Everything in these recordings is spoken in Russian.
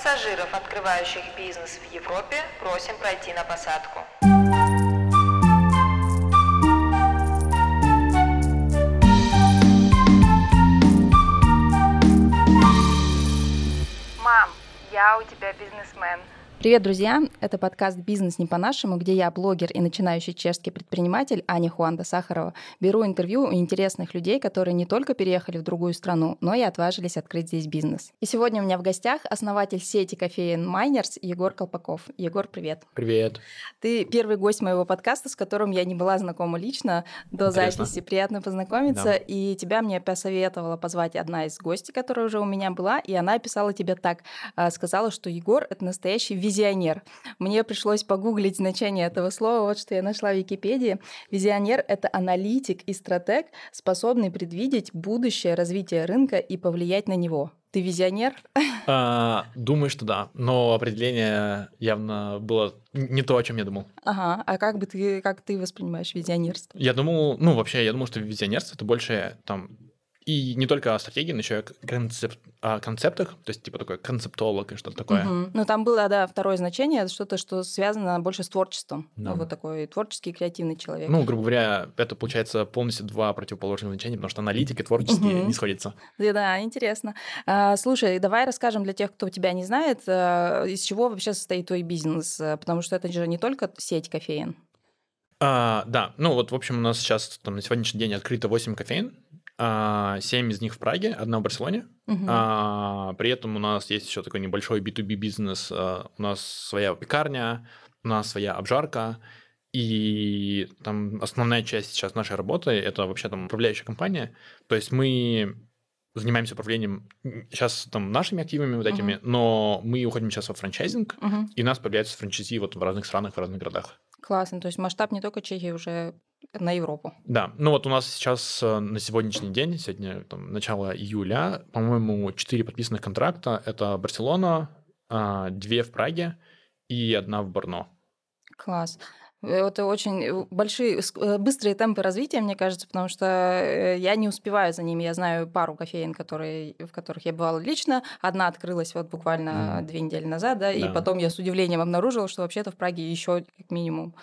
Пассажиров, открывающих бизнес в Европе, просим пройти на посадку. Мам, я у тебя бизнесмен. Привет, друзья! Это подкаст «Бизнес не по-нашему», где я, блогер и начинающий чешский предприниматель Аня Хуанда Сахарова, беру интервью у интересных людей, которые не только переехали в другую страну, но и отважились открыть здесь бизнес. И сегодня у меня в гостях основатель сети кофеин Майнерс Егор Колпаков. Егор, привет! Привет! Ты первый гость моего подкаста, с которым я не была знакома лично до Интересно. записи. Приятно познакомиться. Да. И тебя мне посоветовала позвать одна из гостей, которая уже у меня была, и она описала тебя так. А, сказала, что Егор — это настоящий визионер. Мне пришлось погуглить значение этого слова. Вот что я нашла в Википедии. Визионер — это аналитик и стратег, способный предвидеть будущее развитие рынка и повлиять на него. Ты визионер? А, думаю, что да. Но определение явно было не то, о чем я думал. Ага. А как бы ты, как ты воспринимаешь визионерство? Я думал, ну, вообще, я думал, что визионерство это больше там и не только о стратегии, но еще и о, концеп... о концептах, то есть типа такой концептолог и что-то такое. Угу. Ну, там было, да, второе значение, что-то, что связано больше с творчеством. Да. Ну, вот такой творческий, креативный человек. Ну, грубо говоря, это получается полностью два противоположных значения, потому что аналитик и творческий угу. не сходятся. Да, да, интересно. А, слушай, давай расскажем для тех, кто тебя не знает, а, из чего вообще состоит твой бизнес, потому что это же не только сеть кофеин. А, да, ну вот, в общем, у нас сейчас там на сегодняшний день открыто 8 кофеин, семь из них в Праге, одна в Барселоне. Угу. А, при этом у нас есть еще такой небольшой B2B бизнес. А, у нас своя пекарня, у нас своя обжарка. И там основная часть сейчас нашей работы это вообще там управляющая компания. То есть мы занимаемся управлением сейчас там нашими активами вот этими, uh но мы уходим сейчас во франчайзинг, uh и у нас появляются франчайзи вот в разных странах, в разных городах. Классно, то есть масштаб не только Чехии, уже на Европу. Да, ну вот у нас сейчас э, на сегодняшний день, сегодня там, начало июля, по-моему, четыре подписанных контракта. Это Барселона, а, две в Праге и одна в Борно. Класс. Это очень э, большие, э, быстрые темпы развития, мне кажется, потому что я не успеваю за ними. Я знаю пару кофеин, которые, в которых я бывала лично. Одна открылась вот буквально mm. две недели назад, да, да, и потом я с удивлением обнаружила, что вообще-то в Праге еще как минимум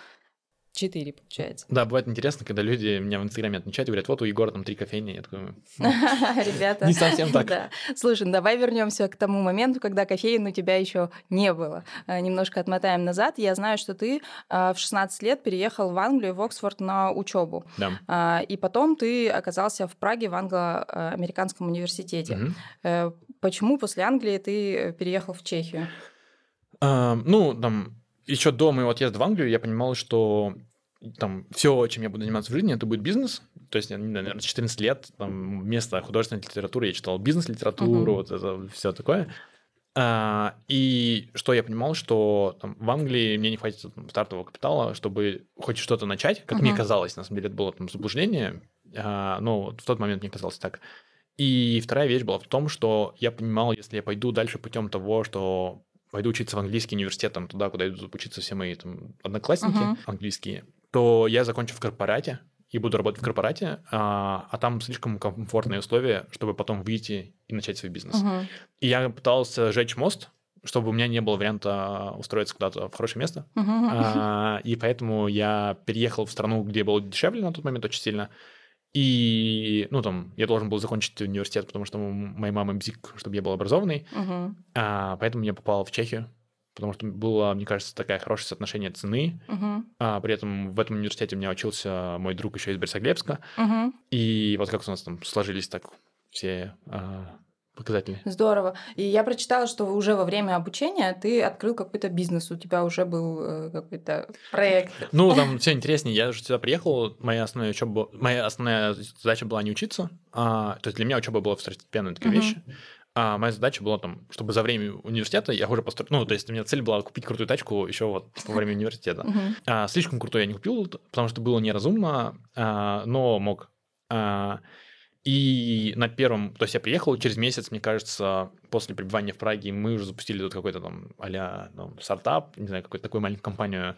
Четыре, получается. Да, бывает интересно, когда люди меня в Инстаграме отмечают и говорят, вот у Егора там три кофейни. Я такой, ребята. Не совсем так. Слушай, ну давай вернемся к тому моменту, когда кофеин у тебя еще не было. Э, немножко отмотаем назад. Я знаю, что ты э, в 16 лет переехал в Англию, в Оксфорд на учебу. Да. А, и потом ты оказался в Праге в англо-американском университете. Почему после Англии ты переехал в Чехию? Ну, там еще до моего отъезда в Англию я понимал, что там все, чем я буду заниматься в жизни, это будет бизнес. То есть, наверное, 14 лет там, вместо художественной литературы я читал бизнес-литературу, uh-huh. вот это все такое. А, и что я понимал, что там, в Англии мне не хватит там, стартового капитала, чтобы хоть что-то начать, как uh-huh. мне казалось, на самом деле это было там заблуждение, а, но вот в тот момент мне казалось так. И вторая вещь была в том, что я понимал, если я пойду дальше путем того, что пойду учиться в английский университет, там, туда, куда идут учиться все мои там, одноклассники uh-huh. английские, то я закончу в корпорате и буду работать в корпорате, а, а там слишком комфортные условия, чтобы потом выйти и начать свой бизнес. Uh-huh. И я пытался сжечь мост, чтобы у меня не было варианта устроиться куда-то в хорошее место. Uh-huh. А, и поэтому я переехал в страну, где было дешевле на тот момент очень сильно. И, ну, там, я должен был закончить университет, потому что моя мама бзик, чтобы я был образованный. Uh-huh. А, поэтому я попал в Чехию потому что было, мне кажется, такое хорошее соотношение цены. Uh-huh. А, при этом в этом университете у меня учился мой друг еще из Борисоглебска. Uh-huh. И вот как у нас там сложились так все а, показатели. Здорово. И я прочитала, что уже во время обучения ты открыл какой-то бизнес, у тебя уже был э, какой-то проект. Ну, там все интереснее. Я же сюда приехал, моя основная учеба, моя основная задача была не учиться, а, то есть для меня учеба была второстепенная такая uh-huh. вещь. А моя задача была там, чтобы за время университета я уже построил... Ну, то есть у меня цель была купить крутую тачку еще вот во время университета. А, слишком крутой я не купил, потому что было неразумно, а, но мог. А, и на первом, то есть я приехал через месяц, мне кажется, после пребывания в Праге, мы уже запустили тут какой-то там а-ля ну, стартап, не знаю, какую-то такую маленькую компанию,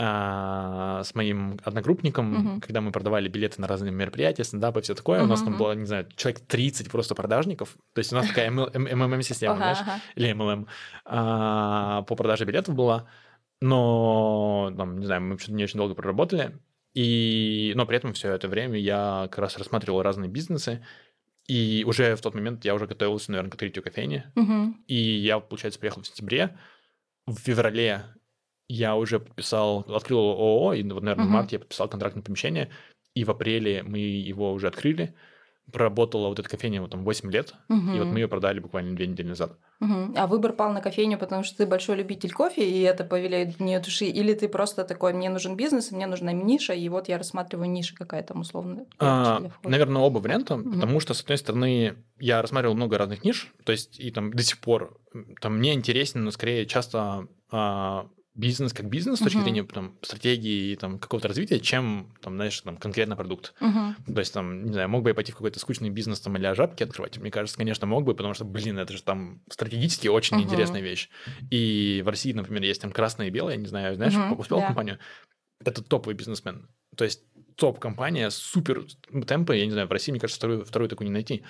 а, с моим одногруппником, Мгм. когда мы продавали билеты на разные мероприятия, стендапы, все такое. У нас там было, не знаю, человек 30 просто продажников. То есть у нас такая МММ-система, Ага, знаешь, или MLM а, по продаже билетов была. Но, там, не знаю, мы что-то не очень долго проработали. И, но при этом все это время я как раз рассматривал разные бизнесы. И уже в тот момент я уже готовился, наверное, к открытию кофейни. Мгм. И я, получается, приехал в сентябре. В феврале я уже подписал, открыл ООО, и вот, наверное, в Мгм. марте я подписал контракт на помещение, и в апреле мы его уже открыли. Проработала вот эта кофейня вот там 8 лет, и вот мы ее продали буквально две недели назад. Мгм. А выбор пал на кофейню, потому что ты большой любитель кофе, и это повеляет в нее души, или ты просто такой, мне нужен бизнес, мне нужна ниша, и вот я рассматриваю ниша какая там условно. А, наверное, оба варианта, Мгм. потому что, с одной стороны, я рассматривал много разных ниш, то есть и там до сих пор там мне интересен, но скорее часто а, бизнес как бизнес с точки Мгм. зрения там, стратегии и там, какого-то развития, чем, там, знаешь, там, конкретно продукт. Мгм. То есть, там, не знаю, мог бы я пойти в какой-то скучный бизнес там или жабки открывать? Мне кажется, конечно, мог бы, потому что, блин, это же там стратегически очень Мгм. интересная вещь. И в России, например, есть там красное и белое, не знаю, знаешь, Мгм, успел да. компанию? Это топовый бизнесмен. То есть топ-компания, супер темпы, я не знаю, в России, мне кажется, вторую, вторую такую не найти.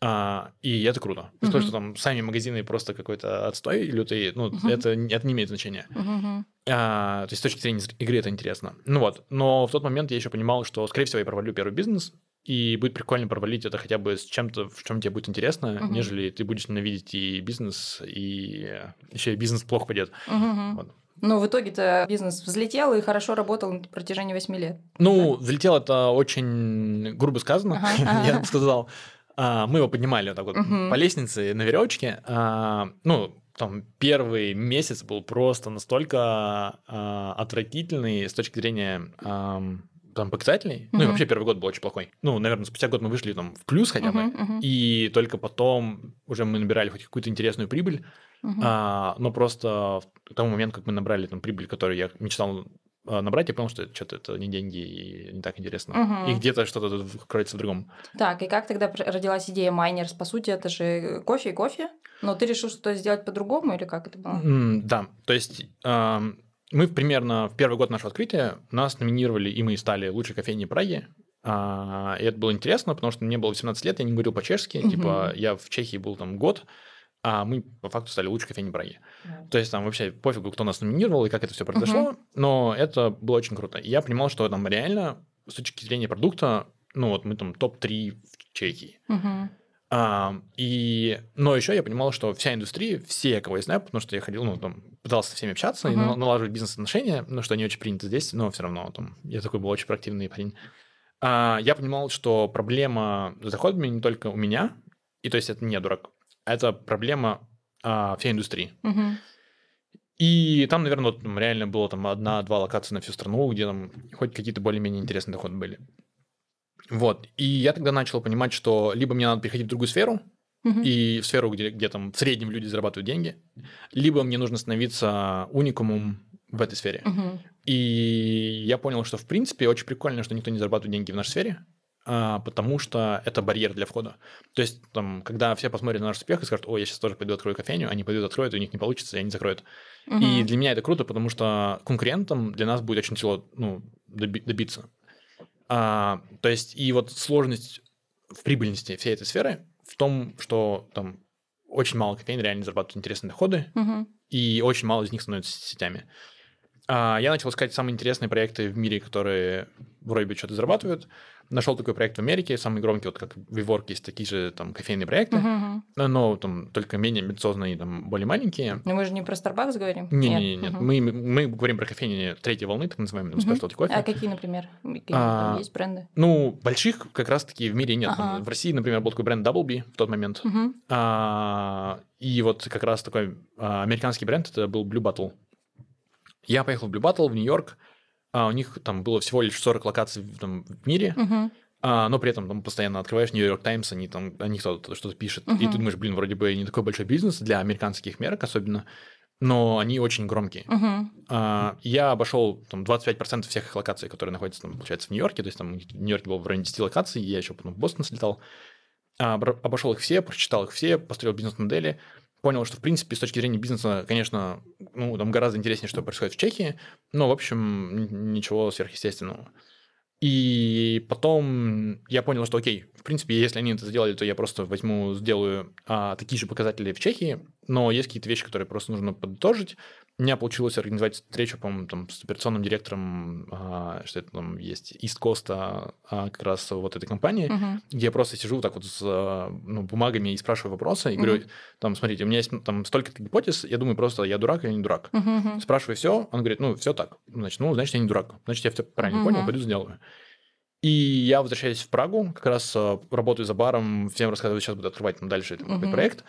А, и это круто. То, Мгм. что там сами магазины просто какой-то отстой лютый, ну, Мгм. это, это не имеет значения. Мгм. А, то есть с точки зрения игры это интересно. Ну вот, но в тот момент я еще понимал, что, скорее всего, я провалю первый бизнес, и будет прикольно провалить это хотя бы с чем-то, в чем тебе будет интересно, Мгм. нежели ты будешь ненавидеть и бизнес, и еще и бизнес плохо пойдет. Мгм. Вот. Но в итоге-то бизнес взлетел и хорошо работал на протяжении 8 лет. Ну, взлетел это очень грубо сказано, Ага, я бы сказал. А, Мы его поднимали вот так вот по лестнице на веревочке. А, Ну, там первый месяц был просто настолько а, отвратительный с точки зрения ам, там показателей. Ну и вообще первый год был очень плохой. Ну, наверное, спустя год мы вышли там в плюс хотя бы. Мгм, мгм, И только потом уже мы набирали хоть какую-то интересную прибыль. мгм. А, но просто к тому моменту, как мы набрали там прибыль, которую я мечтал а, набрать, я понял, что что-то это не деньги и не так интересно. Мгм. И где-то что-то тут кроется в другом. Так, и как тогда родилась идея майнерс? По сути, это же кофе и кофе. Но ты решил что-то сделать по-другому или как это было? М, Да, то есть ам, мы примерно в первый год нашего открытия нас номинировали, и мы стали лучшей кофейней Праги. А, И это было интересно, потому что мне было 18 лет, я не говорил по-чешски. Мгм. Типа я в Чехии был там год, а мы по факту стали лучшей кофейней Праги. То есть там вообще пофигу, кто нас номинировал и как это все произошло, но это было очень круто. И я понимал, что там реально с точки зрения продукта, ну вот мы там топ-3 в Чехии. Мгм. А, и, но еще я понимал, что вся индустрия, все, кого я знаю, потому что я ходил, ну, там, пытался со всеми общаться и Мгм. на- налаживать бизнес-отношения, ну, что не очень принято здесь, но все равно там, я такой был очень проактивный парень. А, я понимал, что проблема с доходами не только у меня, и то есть это не дурак, это проблема а, всей индустрии. Мгм. И там, наверное, вот, там реально было там одна-два локации на всю страну, где там хоть какие-то более-менее интересные доходы были. Вот. И я тогда начал понимать, что либо мне надо переходить в другую сферу, Мгм. и в сферу, где, где там в среднем люди зарабатывают деньги, либо мне нужно становиться уникумом в этой сфере. Мгм. И я понял, что в принципе очень прикольно, что никто не зарабатывает деньги в нашей сфере, а, потому что это барьер для входа. То есть, там, когда все посмотрят на наш успех и скажут, ой, я сейчас тоже пойду открою кофейню, они пойдут откроют, и у них не получится, и они закроют. И Мгм. для меня это круто, потому что конкурентам для нас будет очень тяжело ну, доби- добиться. А, то есть, и вот сложность в прибыльности всей этой сферы в том, что там очень мало кофеин реально зарабатывают интересные доходы, Мгм. и очень мало из них становятся сетями. А, я начал искать самые интересные проекты в мире, которые вроде бы что-то зарабатывают. Нашел такой проект в Америке, самый громкий, вот как WeWork, есть такие же там кофейные проекты, Мгм. но, там только менее амбициозные, там более маленькие. Но мы же не про Starbucks говорим? Не, не, не, нет. Мгм. Мы, мы говорим про кофейни третьей волны, так называемые, там specialty кофе. А какие, например? Какие А, там есть бренды? Ну, больших как раз-таки в мире нет. Ага. В России, например, был такой бренд Double B в тот момент. Мгм. А, и вот как раз такой а, американский бренд, это был Blue Bottle. Я поехал в Blue Bottle в Нью-Йорк. А, у них там было всего лишь 40 локаций в, там, в мире, Мгм. а, но при этом там постоянно открываешь Нью-Йорк Таймс, они там, они кто-то что-то пишет. И Мгм. ты думаешь, блин, вроде бы не такой большой бизнес для американских мерок особенно, но они очень громкие. Мгм. А, я обошел там 25% всех их локаций, которые находятся, там, получается, в Нью-Йорке. То есть там в Нью-Йорке было в районе 10 локаций, я еще потом в Бостон слетал. А, обошел их все, прочитал их все, построил бизнес-модели, понял, что, в принципе, с точки зрения бизнеса, конечно, ну, там гораздо интереснее, что происходит в Чехии, но, в общем, ничего сверхъестественного. И потом я понял, что окей, в принципе, если они это сделали, то я просто возьму, сделаю а, такие же показатели в Чехии, но есть какие-то вещи, которые просто нужно подытожить, у меня получилось организовать встречу, по-моему, там, с операционным директором, а, что это там есть, East Coast, а, как раз вот этой компании, uh-huh. где я просто сижу так вот с ну, бумагами и спрашиваю вопросы, и uh-huh. говорю, там, смотрите, у меня есть там столько-то гипотез, я думаю просто, я дурак или не дурак. Uh-huh. Спрашиваю все, он говорит, ну, все так. Значит, ну, значит, я не дурак. Значит, я все правильно uh-huh. понял, пойду сделаю. И я возвращаюсь в Прагу, как раз работаю за баром, всем рассказываю, сейчас буду открывать там дальше этот uh-huh. проект.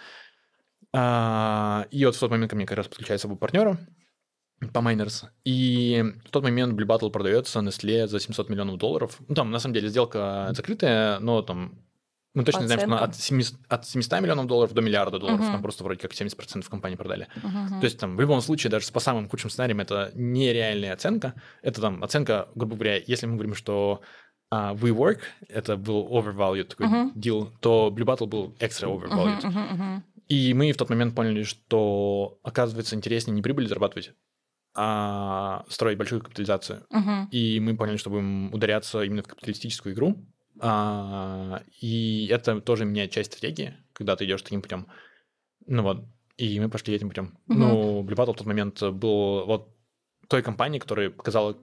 А, и вот в тот момент ко мне как раз подключается оба партнера по майнерс. И в тот момент Blue Battle продается Nestle за 700 миллионов долларов. Ну, там, на самом деле, сделка закрытая, но там мы точно знаем, что от 700, от 700 миллионов долларов до миллиарда долларов. Uh-huh. Там просто вроде как 70% компании продали. Uh-huh. То есть там в любом случае, даже по самым худшим сценариям, это нереальная оценка. Это там оценка, грубо говоря, если мы говорим, что uh, WeWork, это был overvalued такой uh-huh. deal, то Blue Battle был extra overvalued. Uh-huh, uh-huh, uh-huh. И мы в тот момент поняли, что, оказывается, интереснее не прибыль зарабатывать, а строить большую капитализацию. Uh-huh. И мы поняли, что будем ударяться именно в капиталистическую игру. А, и это тоже меняет часть стратегии, когда ты идешь таким путем. Ну вот, и мы пошли этим путем. Uh-huh. Ну, Blue Battle в тот момент был вот той компанией, которая показала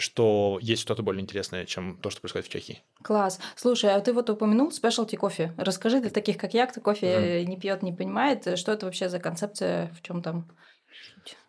что есть что-то более интересное, чем то, что происходит в Чехии. Класс. Слушай, а ты вот упомянул спешлти кофе. Расскажи для таких, как я, кто кофе mm. не пьет, не понимает, что это вообще за концепция, в чем там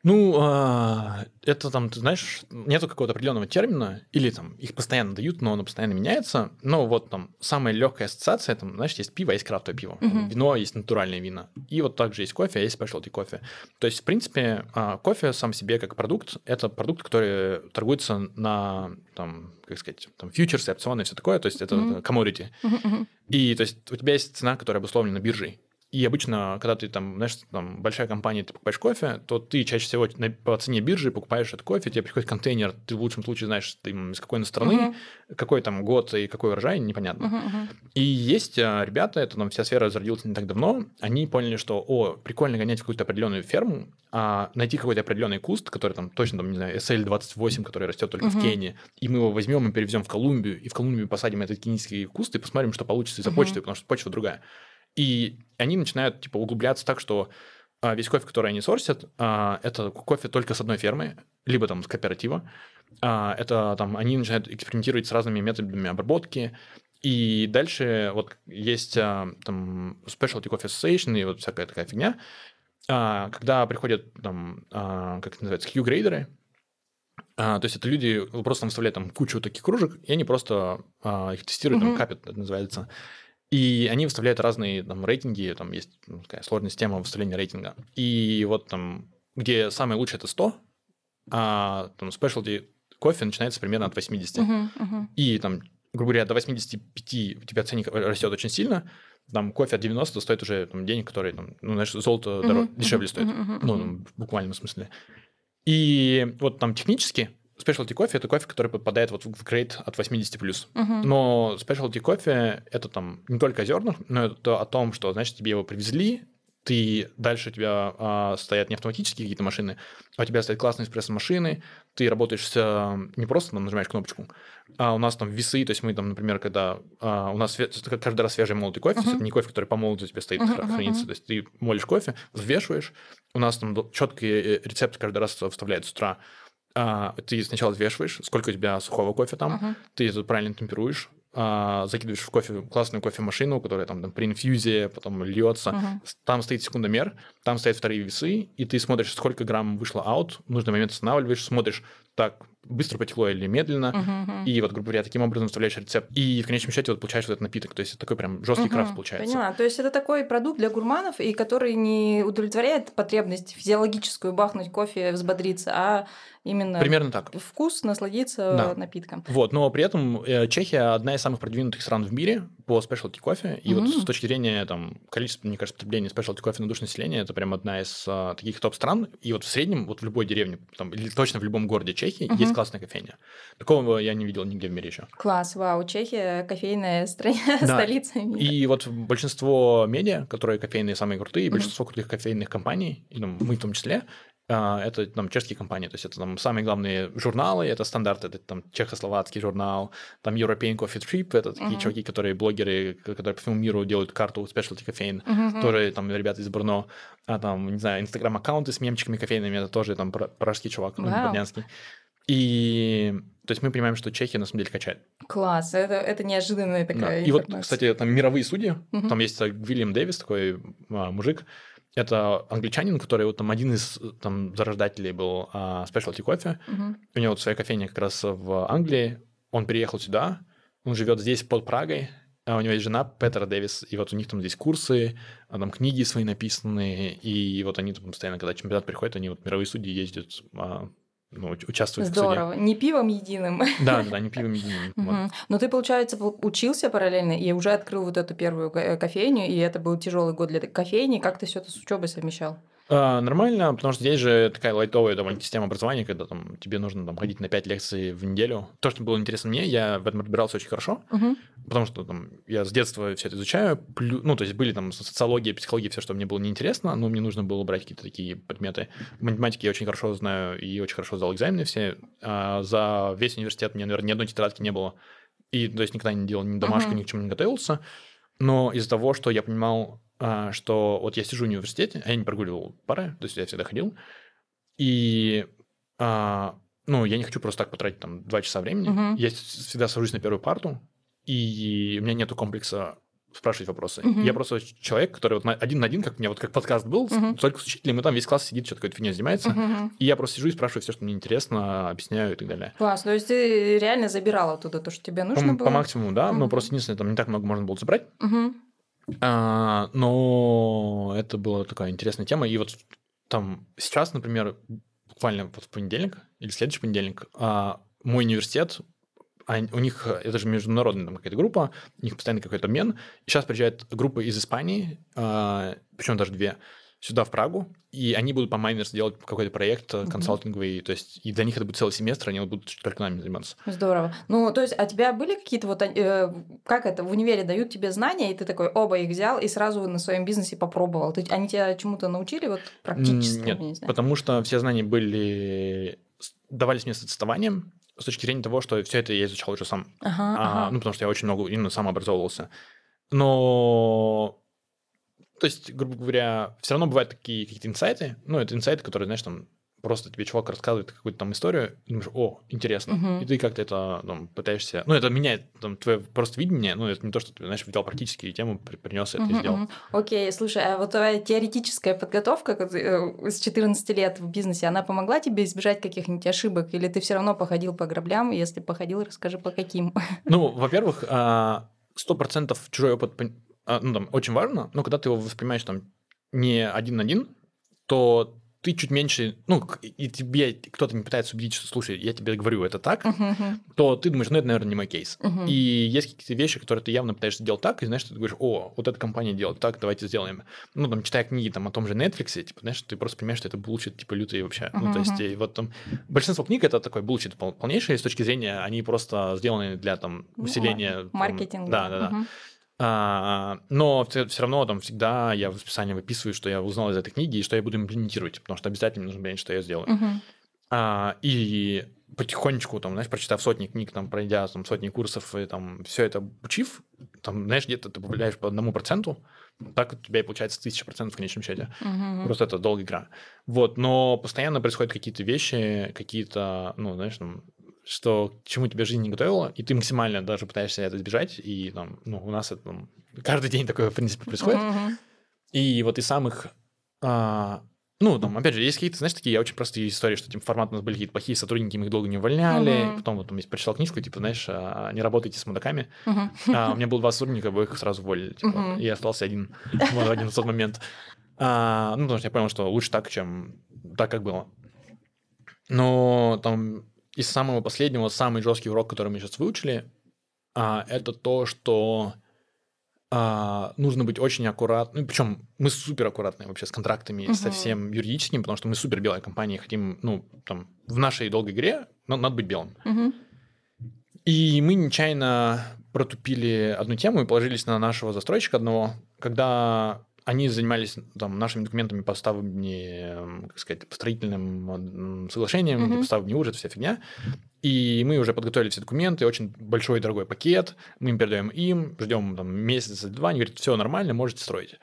ну, а, это там, ты знаешь, нету какого-то определенного термина, или там их постоянно дают, но оно постоянно меняется. Но вот там самая легкая ассоциация, там, знаешь, есть пиво, есть крафтовое пиво, uh-huh. вино, есть натуральное вино. И вот также есть кофе, а есть specialty кофе. То есть, в принципе, а, кофе сам себе как продукт, это продукт, который торгуется на, там, как сказать, там, фьючерсы, опционы и все такое, то есть это uh-huh. commodity. Uh-huh. И то есть у тебя есть цена, которая обусловлена биржей. И обычно, когда ты там, знаешь, там большая компания, ты покупаешь кофе, то ты чаще всего по цене биржи покупаешь этот кофе, тебе приходит контейнер, ты в лучшем случае знаешь, ты из какой страны, uh-huh. какой там год и какой урожай, непонятно. Uh-huh, uh-huh. И есть а, ребята, это там вся сфера зародилась не так давно, они поняли, что, о, прикольно гонять какую-то определенную ферму, а найти какой-то определенный куст, который там точно, там, не знаю, SL28, который растет только uh-huh. в Кении, и мы его возьмем и перевезем в Колумбию, и в Колумбию посадим этот кенийский куст и посмотрим, что получится из-за uh-huh. почты, потому что почва другая. И они начинают, типа, углубляться так, что а, весь кофе, который они сорсят, а, это кофе только с одной фермы, либо там с кооператива. А, это там они начинают экспериментировать с разными методами обработки. И дальше вот есть там Specialty Coffee Association и вот всякая такая фигня, когда приходят там, как это называется, Q-грейдеры, то есть это люди просто выставляют там кучу таких кружек, и они просто их тестируют, mm-hmm. там капят, это называется. И они выставляют разные там рейтинги, там есть ну, такая сложная система выставления рейтинга. И вот там, где самое лучшее это 100, а там specialty кофе начинается примерно от 80. Uh-huh, uh-huh. И там, грубо говоря, до 85 у тебя ценник растет очень сильно, там кофе от 90 стоит уже там, денег, которые, там, ну, знаешь, золото uh-huh, дороже, uh-huh, дешевле стоит, uh-huh, uh-huh. ну, в буквальном смысле. И вот там технически Specialty кофе – это кофе, который попадает вот в грейд от 80+. плюс. Uh-huh. Но specialty кофе – это там не только о зернах, но это о том, что, значит, тебе его привезли, ты дальше у тебя а, стоят не автоматические какие-то машины, а у тебя стоят классные эспрессо-машины, ты работаешь с, не просто там нажимаешь кнопочку, а у нас там весы, то есть мы там, например, когда а, у нас каждый раз свежий молотый кофе, uh-huh. то есть это не кофе, который по молоту у тебя стоит, uh-huh, хранится, uh-huh. то есть ты молишь кофе, взвешиваешь, у нас там четкий э, рецепт каждый раз вставляют с утра, а, ты сначала взвешиваешь, сколько у тебя сухого кофе там, uh-huh. ты это правильно темперуешь, а, закидываешь в кофе классную кофемашину, которая там, там при инфьюзе потом льется, uh-huh. там стоит секундомер, там стоят вторые весы, и ты смотришь, сколько грамм вышло аут, в нужный момент останавливаешь, смотришь, так, быстро потекло или медленно, uh-huh. и вот, грубо говоря, таким образом вставляешь рецепт, и в конечном счете вот получаешь вот этот напиток, то есть это такой прям жесткий uh-huh. крафт получается. Поняла, то есть это такой продукт для гурманов, и который не удовлетворяет потребность физиологическую бахнуть кофе, взбодриться, а именно Примерно так. вкус, насладиться Да. напитком. Вот, но при этом э, Чехия одна из самых продвинутых стран в мире по specialty кофе. И вот Мгм. с точки зрения там, количества, мне кажется, потребления specialty кофе на душу населения, это прям одна из а, таких топ-стран. И вот в среднем, вот в любой деревне, там, или точно в любом городе Чехии Мгм. есть классная кофейня. Такого я не видел нигде в мире еще. Класс, вау, Чехия кофейная страна, Да. столица мира. И вот большинство медиа, которые кофейные самые крутые, Мгм. большинство крутых кофейных компаний, и, ну, мы в том числе, это там чешские компании, то есть это там самые главные журналы, это стандарт, это там чехословацкий журнал, там European Coffee Trip, это такие Мгм. чуваки, которые блогеры, которые по всему миру делают карту specialty кофеин, Мгм. тоже там ребята из Брно, а там, не знаю, инстаграм-аккаунты с мемчиками кофейными, это тоже там пра- пражский чувак, ну, Вау. Бордянский. И то есть мы понимаем, что Чехия на самом деле качает. Класс, это, это неожиданная Да. такая И вот, кстати, там мировые судьи, Мгм. там есть э, Уильям Дэвис, такой а, мужик, это англичанин, который вот там один из э, там зарождателей был а, specialty кофе. Мгм. У него вот своя кофейня как раз в Англии. Он переехал сюда, он живет здесь под Прагой. А у него есть жена Петра Дэвис, и вот у них там здесь курсы, а там книги свои написаны, и вот они там постоянно, когда чемпионат приходит, они вот мировые судьи ездят, а, ну, уч- участвуют в суде. Здорово. Не пивом единым. Да, да, они пивом единым. вот. Но ты, получается, пол- учился параллельно и уже открыл вот эту первую э, кофейню, и это был тяжелый год для кофейни. Как ты все это с учебой совмещал? А, нормально, потому что здесь же такая лайтовая довольно система образования, когда там тебе нужно там, ходить на 5 лекций в неделю. То, что было интересно мне, я в этом разбирался очень хорошо, Мгм. потому что там я с детства все это изучаю. плю- Ну, то есть были там социология, психология, все, что мне было неинтересно, но мне нужно было брать какие-то такие предметы. В математике я очень хорошо знаю и очень хорошо сдал экзамены все. А за весь университет у меня, наверное, ни одной тетрадки не было. И, то есть, никогда не делал ни домашку, Мгм. ни к чему не готовился. Но из-за того, что я понимал, а, что вот я сижу в университете, а я не прогуливал пары, то есть я всегда ходил, и, а, ну, я не хочу просто так потратить там два часа времени. Мгм. Я всегда сажусь на первую парту, и у меня нету комплекса спрашивать вопросы. Мгм. Я просто человек, который вот один на один, как у меня вот как подкаст был, Мгм. только с учителем, и там весь класс сидит, что-то какой-то фигней занимается. Мгм. И я просто сижу и спрашиваю все, что мне интересно, объясняю и так далее. Класс, то есть ты реально забирал оттуда то, что тебе По, нужно было? по максимуму, да, но Мгм. просто единственное, там не так много можно было забрать. Мгм. А, но это была такая интересная тема. И вот там сейчас, например, буквально вот в понедельник или следующий понедельник, а, мой университет, они- у них, э, это же международная там какая-то группа, у них постоянно какой-то обмен. И сейчас приезжает группа из Испании, причем даже две, сюда, в Прагу, и они будут по майнерс делать какой-то проект э, консалтинговый, то есть и для них это будет целый семестр, они будут только нами заниматься. Здорово. Ну, то есть, а тебя были какие-то вот, э, как это, в универе дают тебе знания, и ты такой оба их взял и сразу на своем бизнесе попробовал? Ты, они тебя чему-то научили вот практически? Нет, не знаю? потому что все знания были давались мне с отставанием с точки зрения того, что все это я изучал уже сам. Ага, А, ага. ну, потому что я очень много именно сам образовывался. Но, то есть, грубо говоря, все равно бывают такие какие-то инсайты. Ну, это инсайты, которые, знаешь, там просто тебе чувак рассказывает какую-то там историю, и думаешь, о, интересно. Мгм. И ты как-то это там, пытаешься... Ну, это меняет там, твое просто видение. Ну, это не то, что ты, знаешь, взял практически тему, принес это и Мгм, сделал. мгм. Окей, слушай, а вот твоя теоретическая подготовка э, с 14 лет в бизнесе, она помогла тебе избежать каких-нибудь ошибок? Или ты все равно походил по граблям? Если походил, расскажи, по каким. Ну, во-первых, а, сто процентов чужой опыт, а, ну, там, очень важно, но когда ты его воспринимаешь там не один на один, то ты чуть меньше, ну, и тебе кто-то не пытается убедить, что, слушай, я тебе говорю, это так, мгм, то ты думаешь, ну, это, наверное, не мой кейс. мгм. И есть какие-то вещи, которые ты явно пытаешься делать так, и знаешь, ты говоришь, о, вот эта компания делает так, давайте сделаем. Ну, там, читая книги там о том же Netflix, типа, знаешь, ты просто понимаешь, что это bullshit, типа, лютый вообще. Ну, то есть, и вот там, большинство книг это такой bullshit пол- полнейший, с точки зрения, они просто сделаны для, там, Ну, усиления... там, Маркетинг. Да, да, да. А, но все, равно там всегда я в расписании выписываю, что я узнал из этой книги и что я буду имплементировать, потому что обязательно нужно понять, что я сделаю. А, и потихонечку, там, знаешь, прочитав сотни книг, там, пройдя там, сотни курсов, и там все это учив, там, знаешь, где-то ты добавляешь по одному проценту, так у тебя и получается тысяча процентов в конечном счете. Просто это долгая игра. Вот, но постоянно происходят какие-то вещи, какие-то, ну, знаешь, там, что к чему тебя жизнь не готовила, и ты максимально даже пытаешься это избежать, и там, ну, у нас это там, каждый день такое, в принципе, происходит. И вот из самых... а, ну, там, опять же, есть какие-то, знаешь, такие очень простые истории, что, типа, формат у нас были какие-то плохие сотрудники, мы их долго не увольняли. Потом вот там, я прочитал книжку, типа, знаешь, а, не работайте с мудаками. Мгм. А, у меня было два сотрудника, обоих сразу уволили, типа, и остался один один тот момент. А, ну, потому что я понял, что лучше так, чем так, как было. Но там из самого последнего, самый жесткий урок, который мы сейчас выучили, а, это то, что а, нужно быть очень аккуратным. Причем мы супер аккуратные вообще с контрактами, uh-huh. со всем юридическим, потому что мы супер белая компания, хотим, ну, там, в нашей долгой игре ну, надо быть белым. Uh-huh. И мы нечаянно протупили одну тему и положились на нашего застройщика одного, когда они занимались там, нашими документами по ставне, как сказать, по строительным соглашениям, mm-hmm. по не ужит, вся фигня. И мы уже подготовили все документы, очень большой и дорогой пакет, мы им передаем им, ждем там месяц-два, они говорят, все нормально, можете строить.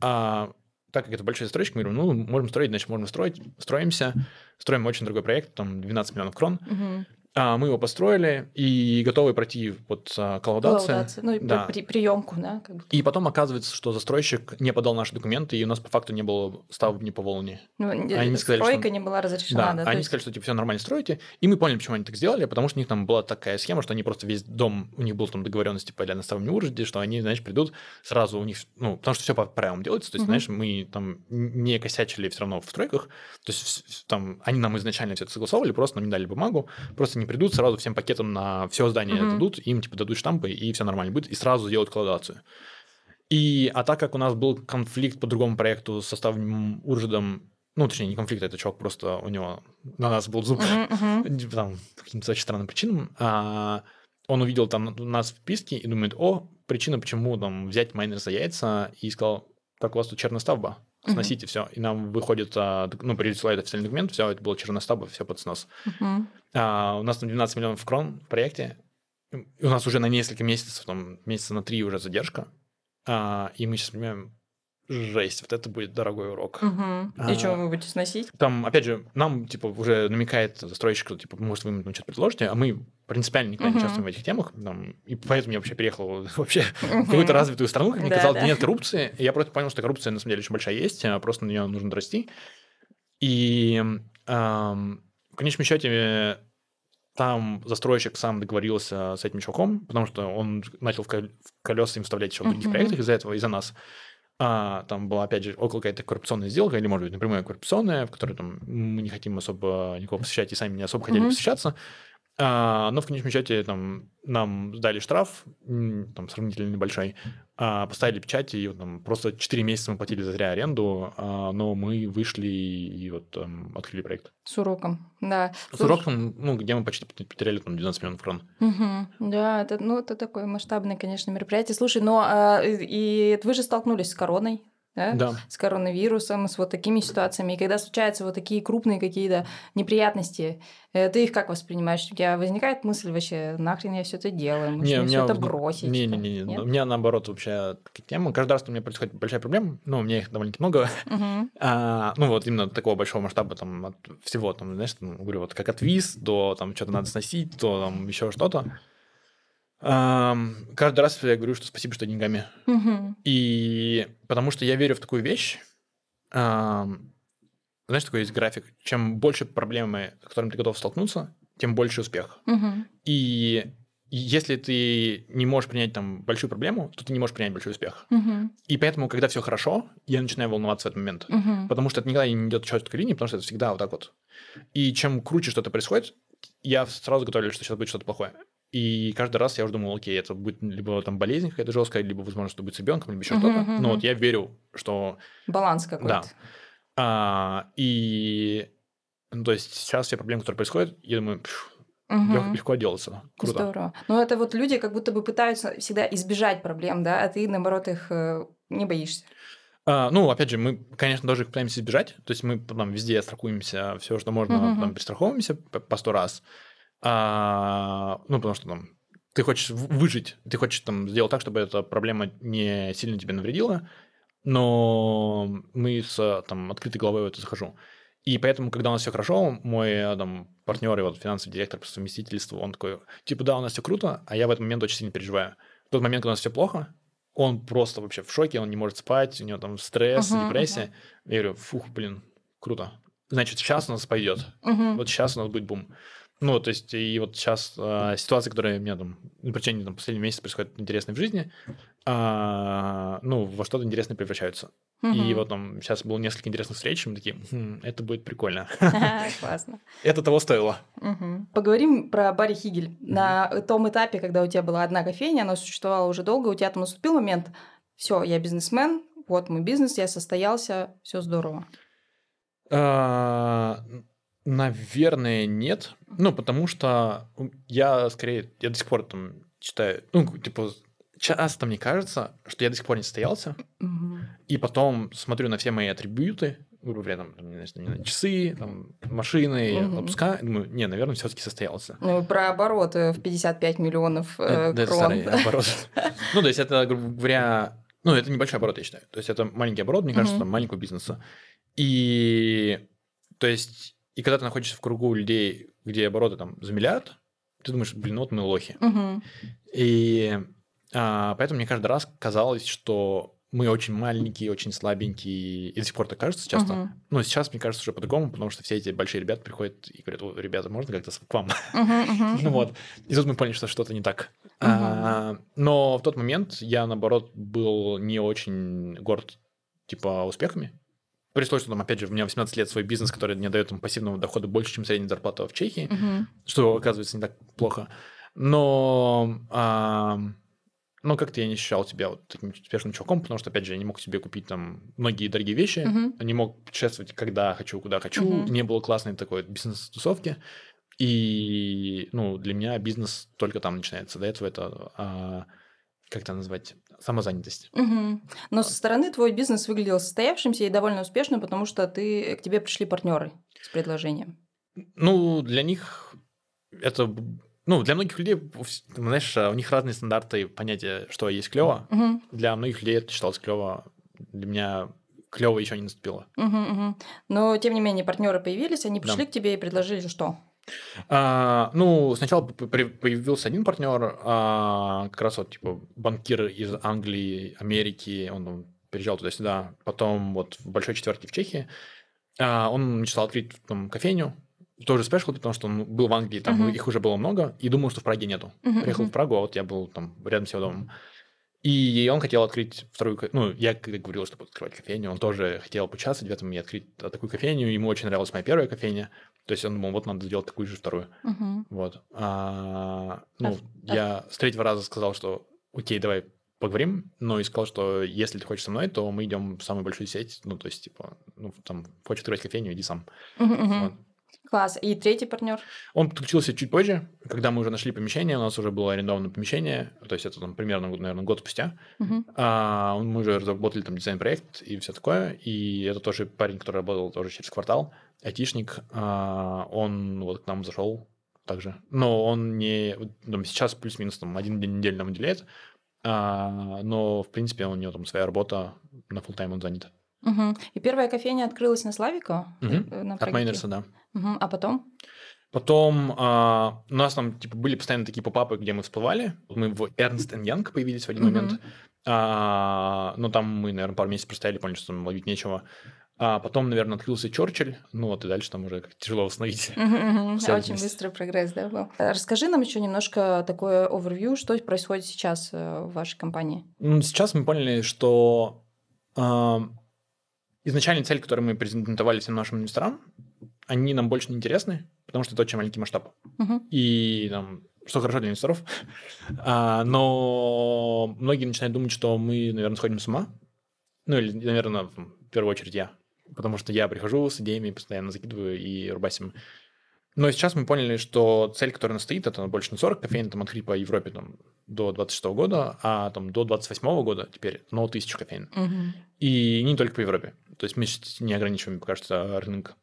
А так как это большой застройщик, мы говорим, ну, можем строить, значит, можем строить, строимся, строим очень дорогой проект, там 12 миллионов крон. Угу. А, мы его построили и готовы пройти под а, коллаудацию. Ну, и да. при, приемку, да? Как И потом оказывается, что застройщик не подал наши документы, и у нас по факту не было ставни по волне. Ну, они сказали, стройка что... не была разрешена, да? да они есть... сказали, что типа все нормально строите, и мы поняли, почему они так сделали, потому что у них там была такая схема, что они просто весь дом, у них был там договоренность типа для наставления Уржди, что они, знаешь, придут сразу у них, ну, потому что все по правилам делается, то есть, угу. знаешь, мы там не косячили все равно в стройках, то есть там они нам изначально все это согласовывали, просто нам не дали бумагу, просто не придут, сразу всем пакетом на все здание mm-hmm. дадут, им типа дадут штампы, и все нормально будет, и сразу делают коллаборацию. И, а так как у нас был конфликт по другому проекту с составным Уржидом, ну, точнее, не конфликт, это чувак просто у него на нас был зуб, uh-huh, там, по каким-то очень странным причинам, а, он увидел там нас в списке и думает, о, причина, почему там взять майнер за яйца, и сказал, так у вас тут черноставба, сносите все. И нам выходит, а, ну, присылает официальный документ, все, это было черностаба, все под снос. Uh-huh. А, у нас там 12 миллионов крон в проекте, и у нас уже на несколько месяцев, там, месяца на три уже задержка, а, и мы сейчас понимаем, жесть, вот это будет дорогой урок. Угу. А, и что вы будете сносить? Там, опять же, нам, типа, уже намекает застройщик, что, типа, может, вы ему что-то предложите, а мы принципиально никогда угу. не участвуем в этих темах, там, и поэтому я вообще переехал вообще в какую-то развитую страну, как мне казалось, где нет коррупции, и я просто понял, что коррупция, на самом деле, очень большая есть, а просто на нее нужно расти. И эм, в конечном счете там застройщик сам договорился с этим чуваком, потому что он начал в колеса им вставлять еще в других проектах из-за этого, из-за нас а, там была, опять же, около какая-то коррупционная сделка, или, может быть, напрямую коррупционная, в которой там, мы не хотим особо никого посещать, и сами не особо хотели mm-hmm. посещаться. А, но в конечном счете там, нам дали штраф, там, сравнительно небольшой, а, поставили печать, и там, просто 4 месяца мы платили за зря аренду, а, но мы вышли и вот там, открыли проект. С уроком, да. С уроком, ну, где мы почти потеряли там 12 миллионов крон. Угу. Да, это, ну, это такое масштабное, конечно, мероприятие. Слушай, но а, и вы же столкнулись с короной, да? да. с коронавирусом, с вот такими ситуациями. И когда случаются вот такие крупные какие-то неприятности, э, ты их как воспринимаешь? У тебя возникает мысль вообще, нахрен я все это делаю, может, не, мне все это бросить? Не, не, не, не. У меня наоборот вообще тема. Каждый раз, у меня происходит большая проблема, ну, у меня их довольно-таки много, угу. а, ну, вот именно такого большого масштаба, там, от всего, там, знаешь, там, говорю, вот как от виз до, там, что-то надо сносить, то, там, еще что-то. Каждый раз я говорю, что спасибо, что деньгами. Угу. И потому что я верю в такую вещь. Знаешь, такой есть график. Чем больше проблемы, с которыми ты готов столкнуться, тем больше успех. Угу. И если ты не можешь принять там большую проблему, то ты не можешь принять большой успех. Угу. И поэтому, когда все хорошо, я начинаю волноваться в этот момент. Угу. Потому что это никогда не идет четкой линии, потому что это всегда вот так вот. И чем круче что-то происходит, я сразу готовлюсь, что сейчас будет что-то плохое. И каждый раз я уже думал, окей, это будет либо там болезнь какая-то жесткая, либо, возможно, что будет с ребенком, либо еще uh-huh, что-то. Uh-huh. Но вот я верю, что... Баланс какой-то. Да. А, и... Ну, то есть сейчас все проблемы, которые происходят, я думаю, угу. легко делаться. Круто. Здорово. Но это вот люди как будто бы пытаются всегда избежать проблем, да, а ты, наоборот, их э, не боишься. А, ну, опять же, мы, конечно, тоже их пытаемся избежать. То есть мы там везде страхуемся, все, что можно, угу. там, пристраховываемся по сто раз. А, ну, потому что там ты хочешь выжить, ты хочешь там сделать так, чтобы эта проблема не сильно тебе навредила, но мы с там, открытой головой в это захожу. И поэтому, когда у нас все хорошо, мой там, партнер и вот финансовый директор по совместительству, он такой, типа, да, у нас все круто, а я в этот момент очень сильно переживаю. В тот момент, когда у нас все плохо, он просто вообще в шоке, он не может спать, у него там стресс, uh-huh, депрессия. Uh-huh. Я говорю, фух, блин, круто. Значит, сейчас у нас пойдет. Uh-huh. Вот сейчас у нас будет бум. Ну, то есть, и вот сейчас э, ситуация, которая у меня там на протяжении там, последнего месяца происходит интересной в жизни, э, ну, во что-то интересное превращаются. Мгм. И вот там сейчас было несколько интересных встреч, и мы такие, «Хм, это будет прикольно. Классно. Это того стоило. Поговорим про Барри Хигель. На том этапе, когда у тебя была одна кофейня, она существовала уже долго, у тебя там наступил момент, все, я бизнесмен, вот мой бизнес, я состоялся, все здорово. Наверное, нет. Ну, потому что я скорее, я до сих пор там читаю, ну, типа, часто мне кажется, что я до сих пор не состоялся, Мгм. и потом смотрю на все мои атрибуты, грубо говоря, там, не знаю, часы, там, машины, Мгм. отпуска, думаю, не, наверное, все-таки состоялся. Ну, про обороты в 55 миллионов э, Это- да, это крон. старый оборот. Ну, то есть это, грубо говоря, ну, это небольшой оборот, я считаю. То есть это маленький оборот, мне кажется, там, маленького бизнеса. И, то есть, и когда ты находишься в кругу людей, где обороты там за миллиард, ты думаешь, блин, ну вот мы лохи. Мгм. И а, поэтому мне каждый раз казалось, что мы очень маленькие, очень слабенькие, и до сих пор так кажется часто. Мгм. Но сейчас, мне кажется, уже по-другому, потому что все эти большие ребята приходят и говорят, «О, ребята, можно как-то к вам? Ну вот. И тут мы поняли, что что-то не так. А, но в тот момент я, наоборот, был не очень горд, типа, успехами. При условии, что там, опять же, у меня 18 лет свой бизнес, который мне дает там, пассивного дохода больше, чем средняя зарплата в Чехии, Мгм. что, оказывается, не так плохо. Но, а, ну, как-то я не ощущал себя вот таким успешным чуваком, потому что, опять же, я не мог себе купить там многие дорогие вещи, Мгм. не мог путешествовать, когда хочу, куда хочу, Мгм. не было классной такой бизнес-тусовки. И, ну, для меня бизнес только там начинается. До этого это, а, как это назвать, самозанятость. Мгм. Но со стороны твой бизнес выглядел состоявшимся и довольно успешным, потому что ты, к тебе пришли партнеры с предложением. Ну, для них это, ну, для многих людей, знаешь, а, у них разные стандарты понятия, что есть клево. Мгм. Для многих людей это считалось клево. Для меня клево еще не наступило. Мгм, мгм. Но, тем не менее, партнеры появились, они Да. пришли к тебе и предложили что? А, ну, сначала появился один партнер, а, как раз вот типа банкир из Англии, Америки, он переезжал туда-сюда, потом вот в большой четверке в Чехии. А, он мечтал открыть там кофейню, тоже спешл, потому что он был в Англии, там Мгм. их уже было много, и думал, что в Праге нету. Мгм, Приехал в Прагу, а вот я был там рядом с его домом. И он хотел открыть вторую... Ну, я когда говорил, что буду открывать кофейню, он тоже хотел поучаствовать в этом и открыть а, такую кофейню. Ему очень нравилась моя первая кофейня. То есть он думал, вот надо сделать такую же вторую. Мгм. Вот. А, ну, в- я с третьего раза сказал, что окей, давай поговорим, но и сказал, что если ты хочешь со мной, то мы идем в самую большую сеть. Ну, то есть, типа, ну, там, хочешь открывать кофейню, иди сам. Мгм. Вот. Класс. И третий партнер? Он подключился чуть позже, когда мы уже нашли помещение, у нас уже было арендовано помещение, то есть это там примерно, наверное, год спустя. Мгм. А, мы уже разработали там дизайн-проект и все такое. И это тоже парень, который работал тоже через квартал, айтишник. А, он вот к нам зашел также. Но он не... там, сейчас плюс-минус там один день недели нам уделяет. А, но, в принципе, у него там своя работа, на full тайм он занят. Мгм. И первая кофейня открылась на Славика? Мгм. э, на От Майнерса, да. Мгм. А потом? Потом а, у нас там типа были постоянно такие попапы, где мы всплывали. Мы в Ernst Young появились в один Мгм. момент. А, но там мы, наверное, пару месяцев простояли, поняли, что там ловить нечего. А потом, наверное, открылся Черчилль. Ну вот и дальше там уже как тяжело восстановить. Мгм. Всё Очень быстрый прогресс, да, был? Э, Расскажи нам еще немножко такое овервью, что происходит сейчас э, в вашей компании. Ну, Сейчас мы поняли, что а, изначальная цель, которую мы презентовали всем нашим инвесторам, они нам больше не интересны, потому что это очень маленький масштаб. Мгм. И там, что хорошо для инвесторов. А, но многие начинают думать, что мы, наверное, сходим с ума. Ну, или, наверное, в первую очередь я. Потому что я прихожу с идеями, постоянно закидываю и рубасим. Но сейчас мы поняли, что цель, которая нас стоит, это больше не 40 кофеин, там открыть по Европе там, до 26 года, а там до 28 года теперь, но 1000 кофеин. Мгм. И не только по Европе. То есть мы сейчас не ограничиваем, пока что, рынок.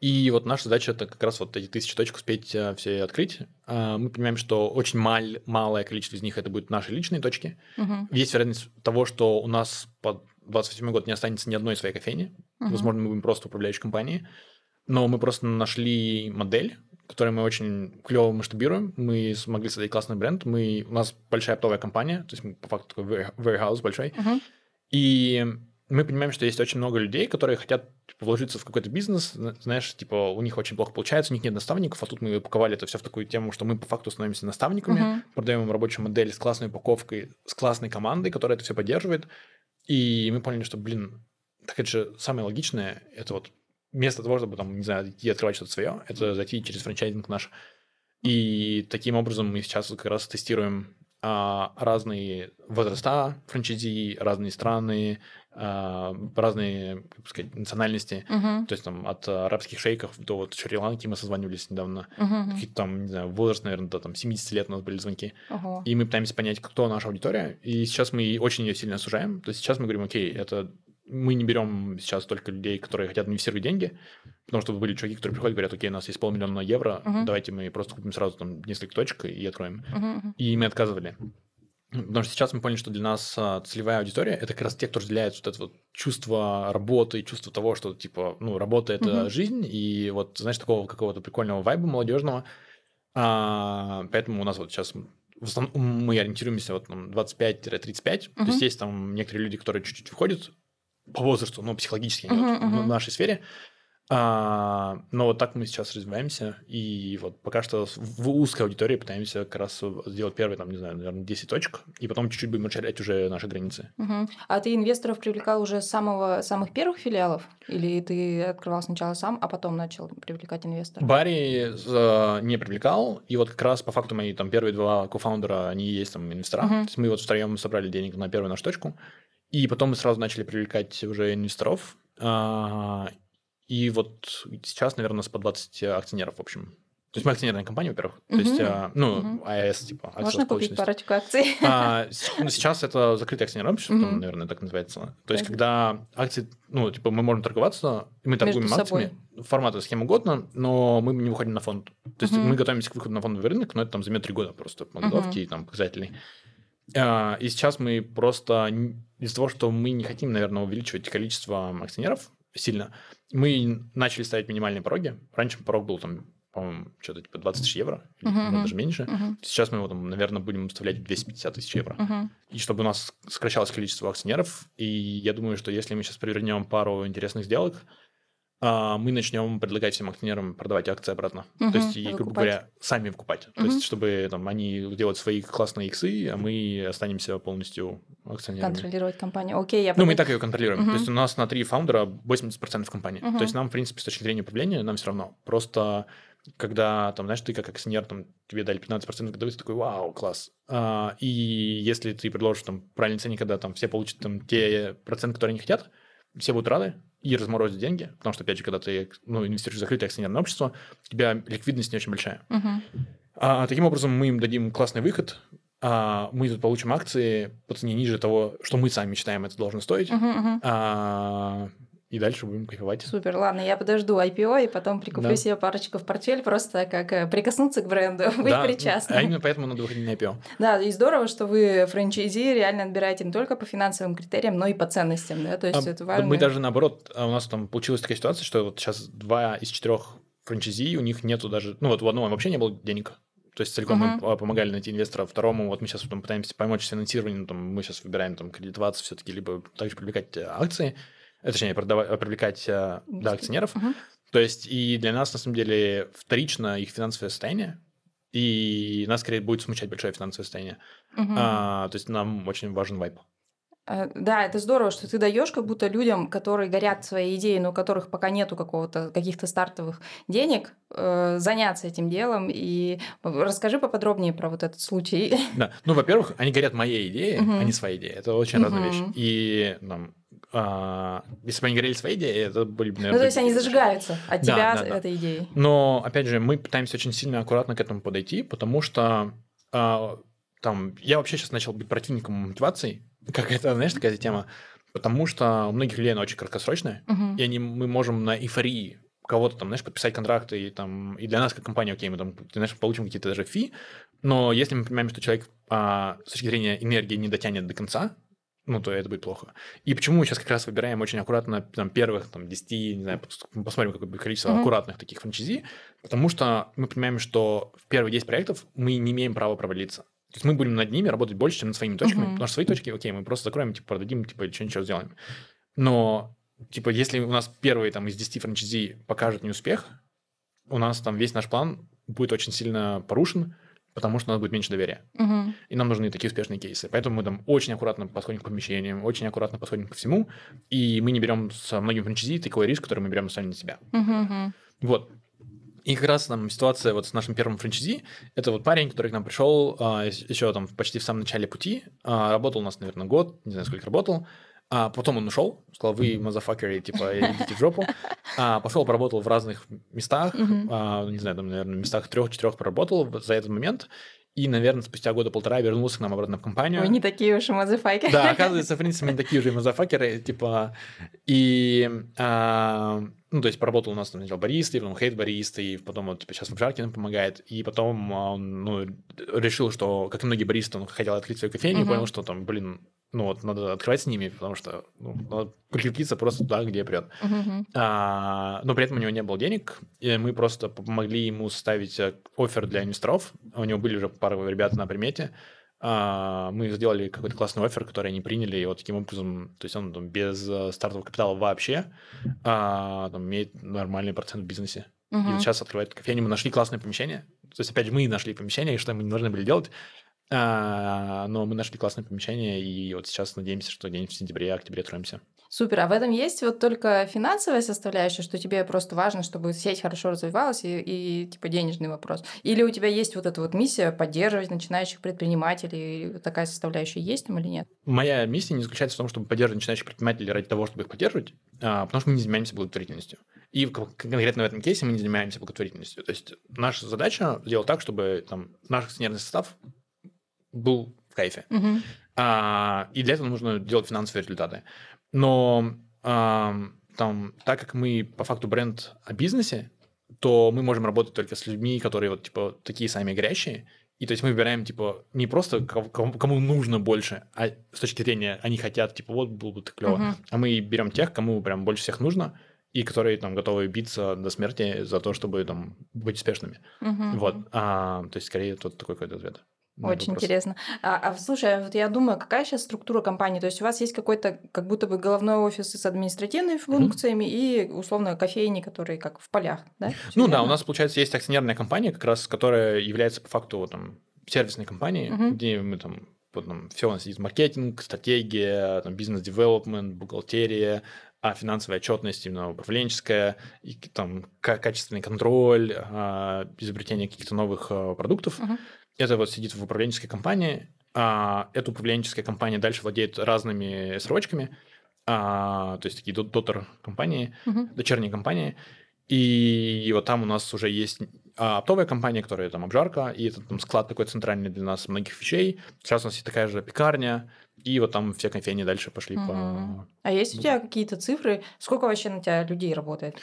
И вот наша задача это как раз вот эти тысячи точек успеть а, все открыть. А, Мы понимаем, что очень маль- малое количество из них это будут наши личные точки. Мгм. Есть вероятность того, что у нас под 28 год не останется ни одной своей кофейни. Мгм. Возможно, мы будем просто управляющей компанией. Но мы просто нашли модель, которую мы очень клево масштабируем. Мы смогли создать классный бренд. Мы, у нас большая оптовая компания, то есть мы по факту такой ware- warehouse большой. Мгм. И мы понимаем, что есть очень много людей, которые хотят типа, вложиться в какой-то бизнес, знаешь, типа у них очень плохо получается, у них нет наставников, а тут мы упаковали это все в такую тему, что мы по факту становимся наставниками, uh-huh. продаем им рабочую модель с классной упаковкой, с классной командой, которая это все поддерживает, и мы поняли, что, блин, так это же самое логичное, это вот вместо того, чтобы там, не знаю, идти открывать что-то свое, это зайти через франчайзинг наш. И таким образом мы сейчас как раз тестируем а, разные возраста франчайзи, разные страны, а, разные, как сказать, национальности. Uh-huh. То есть там от арабских шейков до вот Шри-Ланки мы созванивались недавно. Uh-huh. Какие-то там, не знаю, возраст, наверное, до там 70 лет у нас были звонки. Uh-huh. И мы пытаемся понять, кто наша аудитория. И сейчас мы очень ее сильно сужаем. То есть сейчас мы говорим, окей, это мы не берем сейчас только людей, которые хотят инвестировать деньги, потому что были чуваки, которые приходят и говорят, окей, у нас есть полмиллиона евро, uh-huh. давайте мы просто купим сразу там несколько точек и откроем. Uh-huh. И мы отказывали. Потому что сейчас мы поняли, что для нас а, целевая аудитория это как раз те, кто разделяет вот это вот чувство работы, чувство того, что типа, ну, работа это uh-huh. жизнь, и вот, знаешь, такого какого-то прикольного вайба молодежного. А, поэтому у нас вот сейчас в основном мы ориентируемся вот там 25-35. Uh-huh. То есть есть там некоторые люди, которые чуть-чуть входят по возрасту, ну, психологически, uh-huh, вот, uh-huh. в нашей сфере. А, но вот так мы сейчас развиваемся, и вот пока что в узкой аудитории пытаемся как раз сделать первые, там, не знаю, наверное, 10 точек, и потом чуть-чуть будем расширять уже наши границы. Uh-huh. А ты инвесторов привлекал уже с самого, самых первых филиалов? Или ты открывал сначала сам, а потом начал привлекать инвесторов? Барри э, не привлекал, и вот как раз по факту мои там первые два кофаундера, они есть там инвестора. Uh-huh. То есть мы вот втроем собрали денег на первую нашу точку, и потом мы сразу начали привлекать уже инвесторов, а, и вот сейчас, наверное, у нас по 20 акционеров, в общем. То есть мы акционерная компания, во-первых. То есть, а, ну, Мгм. АЭС, типа, Можно купить парочку акций? А, ну, сейчас это закрытое акционерное общество, там, наверное, так называется. То есть, Да. когда акции, ну, типа, мы можем торговаться, мы торгуем Между акциями, формата с кем угодно, но мы не выходим на фонд. То есть, Мгм. мы готовимся к выходу на фондовый рынок, но это там займет три года просто подготовки и там показателей. А, И сейчас мы просто из-за того, что мы не хотим, наверное, увеличивать количество акционеров сильно, мы начали ставить минимальные пороги. Раньше порог был там, по-моему, что-то типа 20 тысяч евро, или, может, мгм. даже меньше. Мгм, Сейчас мы его, там, наверное, будем выставлять 250 тысяч евро. мгм. И чтобы у нас сокращалось количество акционеров. И я думаю, что если мы сейчас провернем пару интересных сделок, мы начнем предлагать всем акционерам продавать акции обратно. Мгм, То есть, и, грубо говоря, сами выкупать. То Мгм. есть, чтобы там, они делают свои классные иксы, а мы останемся полностью акционерами. Контролировать компанию. Окей, я Ну, мы поняла. так ее контролируем. Мгм. То есть у нас на три фаундера 80% компании. Мгм. То есть нам, в принципе, с точки зрения управления, нам все равно. Просто когда, там, знаешь, ты как акционер, там, тебе дали 15% годовых, ты такой, вау, класс. А, и если ты предложишь там правильной цене, когда там все получат там те проценты, которые они хотят, все будут рады и разморозят деньги, потому что, опять же, когда ты ну, инвестируешь в закрытое акционерное общество, у тебя ликвидность не очень большая. Мгм. А, таким образом, мы им дадим классный выход, а, мы тут получим акции по цене ниже того, что мы сами считаем это должно стоить, Мгм, мгм. а, и дальше будем кайфовать. Супер, ладно, я подожду IPO и потом прикуплю Да. себе парочку в портфель, просто как э, прикоснуться к бренду, быть Да, причастным. А именно поэтому надо выходить на IPO. Да, и здорово, что вы франчайзи реально отбираете не только по финансовым критериям, но и по ценностям, да, то есть А, это важно. Мы даже наоборот, а у нас там получилась такая ситуация, что вот сейчас два из четырех франчайзи, у них нету даже, ну вот у одного вообще не было денег, то есть целиком Мгм. мы а, помогали найти инвестора, второму вот мы сейчас там пытаемся помочь с финансированием, там, мы сейчас выбираем там кредитоваться все-таки, либо также привлекать э, акции, точнее, продавать, э, привлекать э, да, акционеров. Мгм. То есть и для нас, на самом деле, вторично их финансовое состояние, и нас скорее будет смущать большое финансовое состояние. Мгм. А, то есть нам очень важен вайп. Э, Да, это здорово, что ты даешь как будто людям, которые горят своей идеей, но у которых пока нету какого-то каких-то стартовых денег, э, заняться этим делом. И расскажи поподробнее про вот этот случай. Да. Ну, во-первых, они горят моей идеей, Мгм. а не своей идеей. Это очень разная Мгм. вещь. И там, а, если бы они горели своей идеей, это были бы, Ну, наверное, то есть они зажигаются от Да, тебя да, да. этой идеей. Но, опять же, мы пытаемся очень сильно аккуратно к этому подойти, потому что а, там, я вообще сейчас начал быть противником мотивации, как это, знаешь, такая тема, потому что у многих людей она очень краткосрочная, Мгм. и они, мы можем на эйфории кого-то там, знаешь, подписать контракты, и, там, и для нас, как компания, окей, мы там, ты знаешь, получим какие-то даже фи, но если мы понимаем, что человек а, с точки зрения энергии не дотянет до конца, ну, то это будет плохо. И почему мы сейчас как раз выбираем очень аккуратно там, первых там, 10, не знаю, пос- посмотрим, какое будет количество Мгм. аккуратных таких франчайзи, потому что мы понимаем, что в первые 10 проектов мы не имеем права провалиться. То есть мы будем над ними работать больше, чем над своими точками, Мгм. потому что свои точки, окей, мы просто закроем, типа, продадим, типа, или что-нибудь сделаем. Но, типа, если у нас первый там из 10 франчайзи покажет неуспех, у нас там весь наш план будет очень сильно порушен, потому что у нас будет меньше доверия. Мгм. И нам нужны такие успешные кейсы. Поэтому мы там очень аккуратно подходим к помещениям, очень аккуратно подходим ко всему, и мы не берем со многими франчайзи такой риск, который мы берем сами на себя. Мгм. Вот. И как раз там ситуация вот с нашим первым франчайзи, это вот парень, который к нам пришел а, еще там почти в самом начале пути, а, работал у нас, наверное, год, не знаю, сколько работал, а потом он ушел, сказал, вы, мазафакеры, типа, идите в жопу. А, пошел, поработал в разных местах, Мгм. а, не знаю, там, наверное, в местах трех-четырех проработал за этот момент, и, наверное, спустя года полтора вернулся к нам обратно в компанию. Вы не такие уж и мазафаки. Да, оказывается, в принципе, мы не такие же мазафакеры, типа, и, а, ну, то есть, поработал у нас там сначала баристой, потом хейт баристой, потом вот, типа, сейчас в обжарке нам помогает, и потом он, ну, решил, что, как и многие баристы, он хотел открыть свою кофейню, и Мгм. понял, что там, блин, ну, вот, надо открывать с ними, потому что, ну, надо прикрепиться просто туда, где прет. Мгм. А, но при этом у него не было денег, и мы просто помогли ему составить э, офер для инвесторов. У него были уже пара ребят на примете. А, мы сделали какой-то классный офер, который они приняли, и вот таким образом, то есть он там, без э, стартового капитала вообще а, там, имеет нормальный процент в бизнесе. И Мгм. вот сейчас открывает кофейню. Мы нашли классное помещение. То есть, опять же, мы нашли помещение, что мы не должны были делать. А, но мы нашли классное помещение, и вот сейчас надеемся, что день в сентябре, октябре откроемся. Супер. А в этом есть вот только финансовая составляющая, что тебе просто важно, чтобы сеть хорошо развивалась и, и типа денежный вопрос? Или у тебя есть вот эта вот миссия поддерживать начинающих предпринимателей? Такая составляющая есть там или нет? Моя миссия не заключается в том, чтобы поддерживать начинающих предпринимателей ради того, чтобы их поддерживать, а, потому что мы не занимаемся благотворительностью. И конкретно в этом кейсе мы не занимаемся благотворительностью. То есть наша задача сделать так, чтобы там, наш акционерный состав был в кайфе. Мгм. А, и для этого нужно делать финансовые результаты. Но ам, там, так как мы по факту бренд о бизнесе, то мы можем работать только с людьми, которые вот типа такие сами горящие. И то есть мы выбираем типа не просто кому, кому нужно больше, а с точки зрения они хотят типа вот было бы так клево, Мгм. а мы берем тех, кому прям больше всех нужно и которые там готовы биться до смерти за то, чтобы там быть успешными. Мгм. Вот, А, то есть скорее тут такой какой-то ответ. Очень вопрос. интересно. А, а слушай, вот я думаю, какая сейчас структура компании? То есть у вас есть какой-то как будто бы головной офис с административными функциями и условно кофейни, которые как в полях, да? Ну да, верно? у нас, получается, есть акционерная компания, как раз, которая является по факту там, сервисной компанией, Мгм. где мы там, вот, там все у нас есть маркетинг, стратегия, там, бизнес-девелопмент, бухгалтерия, а финансовая отчетность, именно управленческая, и к- там ка- качественный контроль, а, изобретение каких-то новых а, продуктов. Мгм. Это вот сидит в управленческой компании, а эта управленческая компания дальше владеет разными срочками, а, то есть такие дот- дотер-компании, Мгм. дочерние компании. И вот там у нас уже есть а, оптовая компания, которая там обжарка, и это там склад такой центральный для нас многих вещей. Сейчас у нас есть такая же пекарня, и вот там все кофейни дальше пошли Мгм. по... А есть у тебя какие-то цифры? Сколько вообще на тебя людей работает?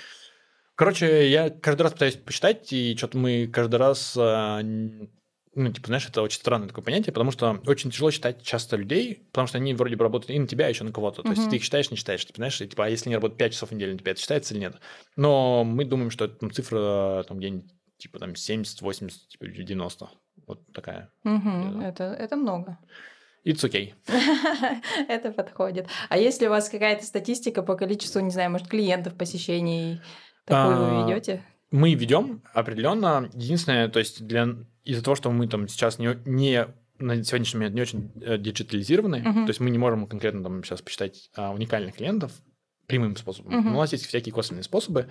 Короче, я каждый раз пытаюсь посчитать, и что-то мы каждый раз... Ну, типа, знаешь, это очень странное такое понятие, потому что очень тяжело считать часто людей, потому что они вроде бы работают и на тебя, и еще на кого-то. То есть Мгм. ты их считаешь, не считаешь. Типа, знаешь, и, типа, а если они работают 5 часов в неделю на тебя, это считается или нет? Но мы думаем, что это там, цифра там где-нибудь типа там 70, 80, типа 90. Вот такая. Да. Это, это много. It's okay. Это подходит. А есть ли у вас какая-то статистика по количеству, не знаю, может, клиентов, посещений? Такую вы А, ведете? Мы ведем определенно. Единственное, то есть для из-за того, что мы там сейчас не, не на сегодняшний момент не очень э, диджитализированы, Мгм. то есть мы не можем конкретно там сейчас посчитать а, уникальных клиентов прямым способом. Мгм. Но у нас есть всякие косвенные способы,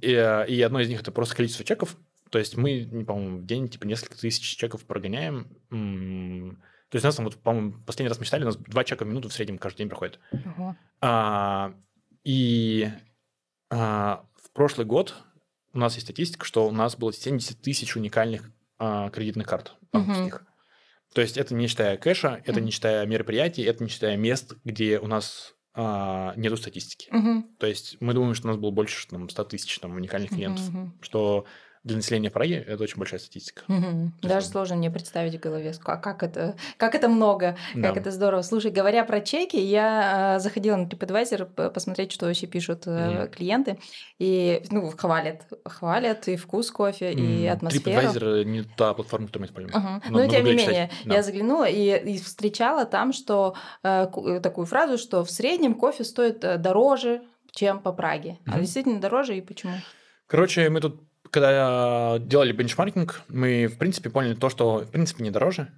и, э, и одно из них это просто количество чеков. То есть мы, по-моему, в день типа несколько тысяч чеков прогоняем. М, То есть у нас там, вот, по-моему, последний раз мы считали, у нас два чека в минуту в среднем каждый день проходит. Ого. А, и а, в прошлый год у нас есть статистика, что у нас было 70 тысяч уникальных а, кредитных карт банковских. То есть это не считая кэша, это Мгм. не считая мероприятий, это не считая мест, где у нас а, нету статистики. Мгм. То есть мы думаем, что у нас было больше там, 100 тысяч там, уникальных клиентов, Мгм. что для населения Праги это очень большая статистика. Угу. Даже есть, сложно мне представить в голове, а как это, как это много, Да. как это здорово. Слушай, говоря про чеки, я э, заходила на TripAdvisor посмотреть, что вообще пишут Мгм. клиенты, и ну хвалят, хвалят и вкус кофе, и атмосферу. TripAdvisor не та платформа, которую мы используем. Ага. Но Но тем не читать. менее, Да. я заглянула и, и встречала там, что э, э, такую фразу, что в среднем кофе стоит дороже, чем по Праге. А Мгм. действительно дороже и почему? Короче, мы тут, когда делали бенчмаркинг, мы, в принципе, поняли то, что, в принципе, не дороже,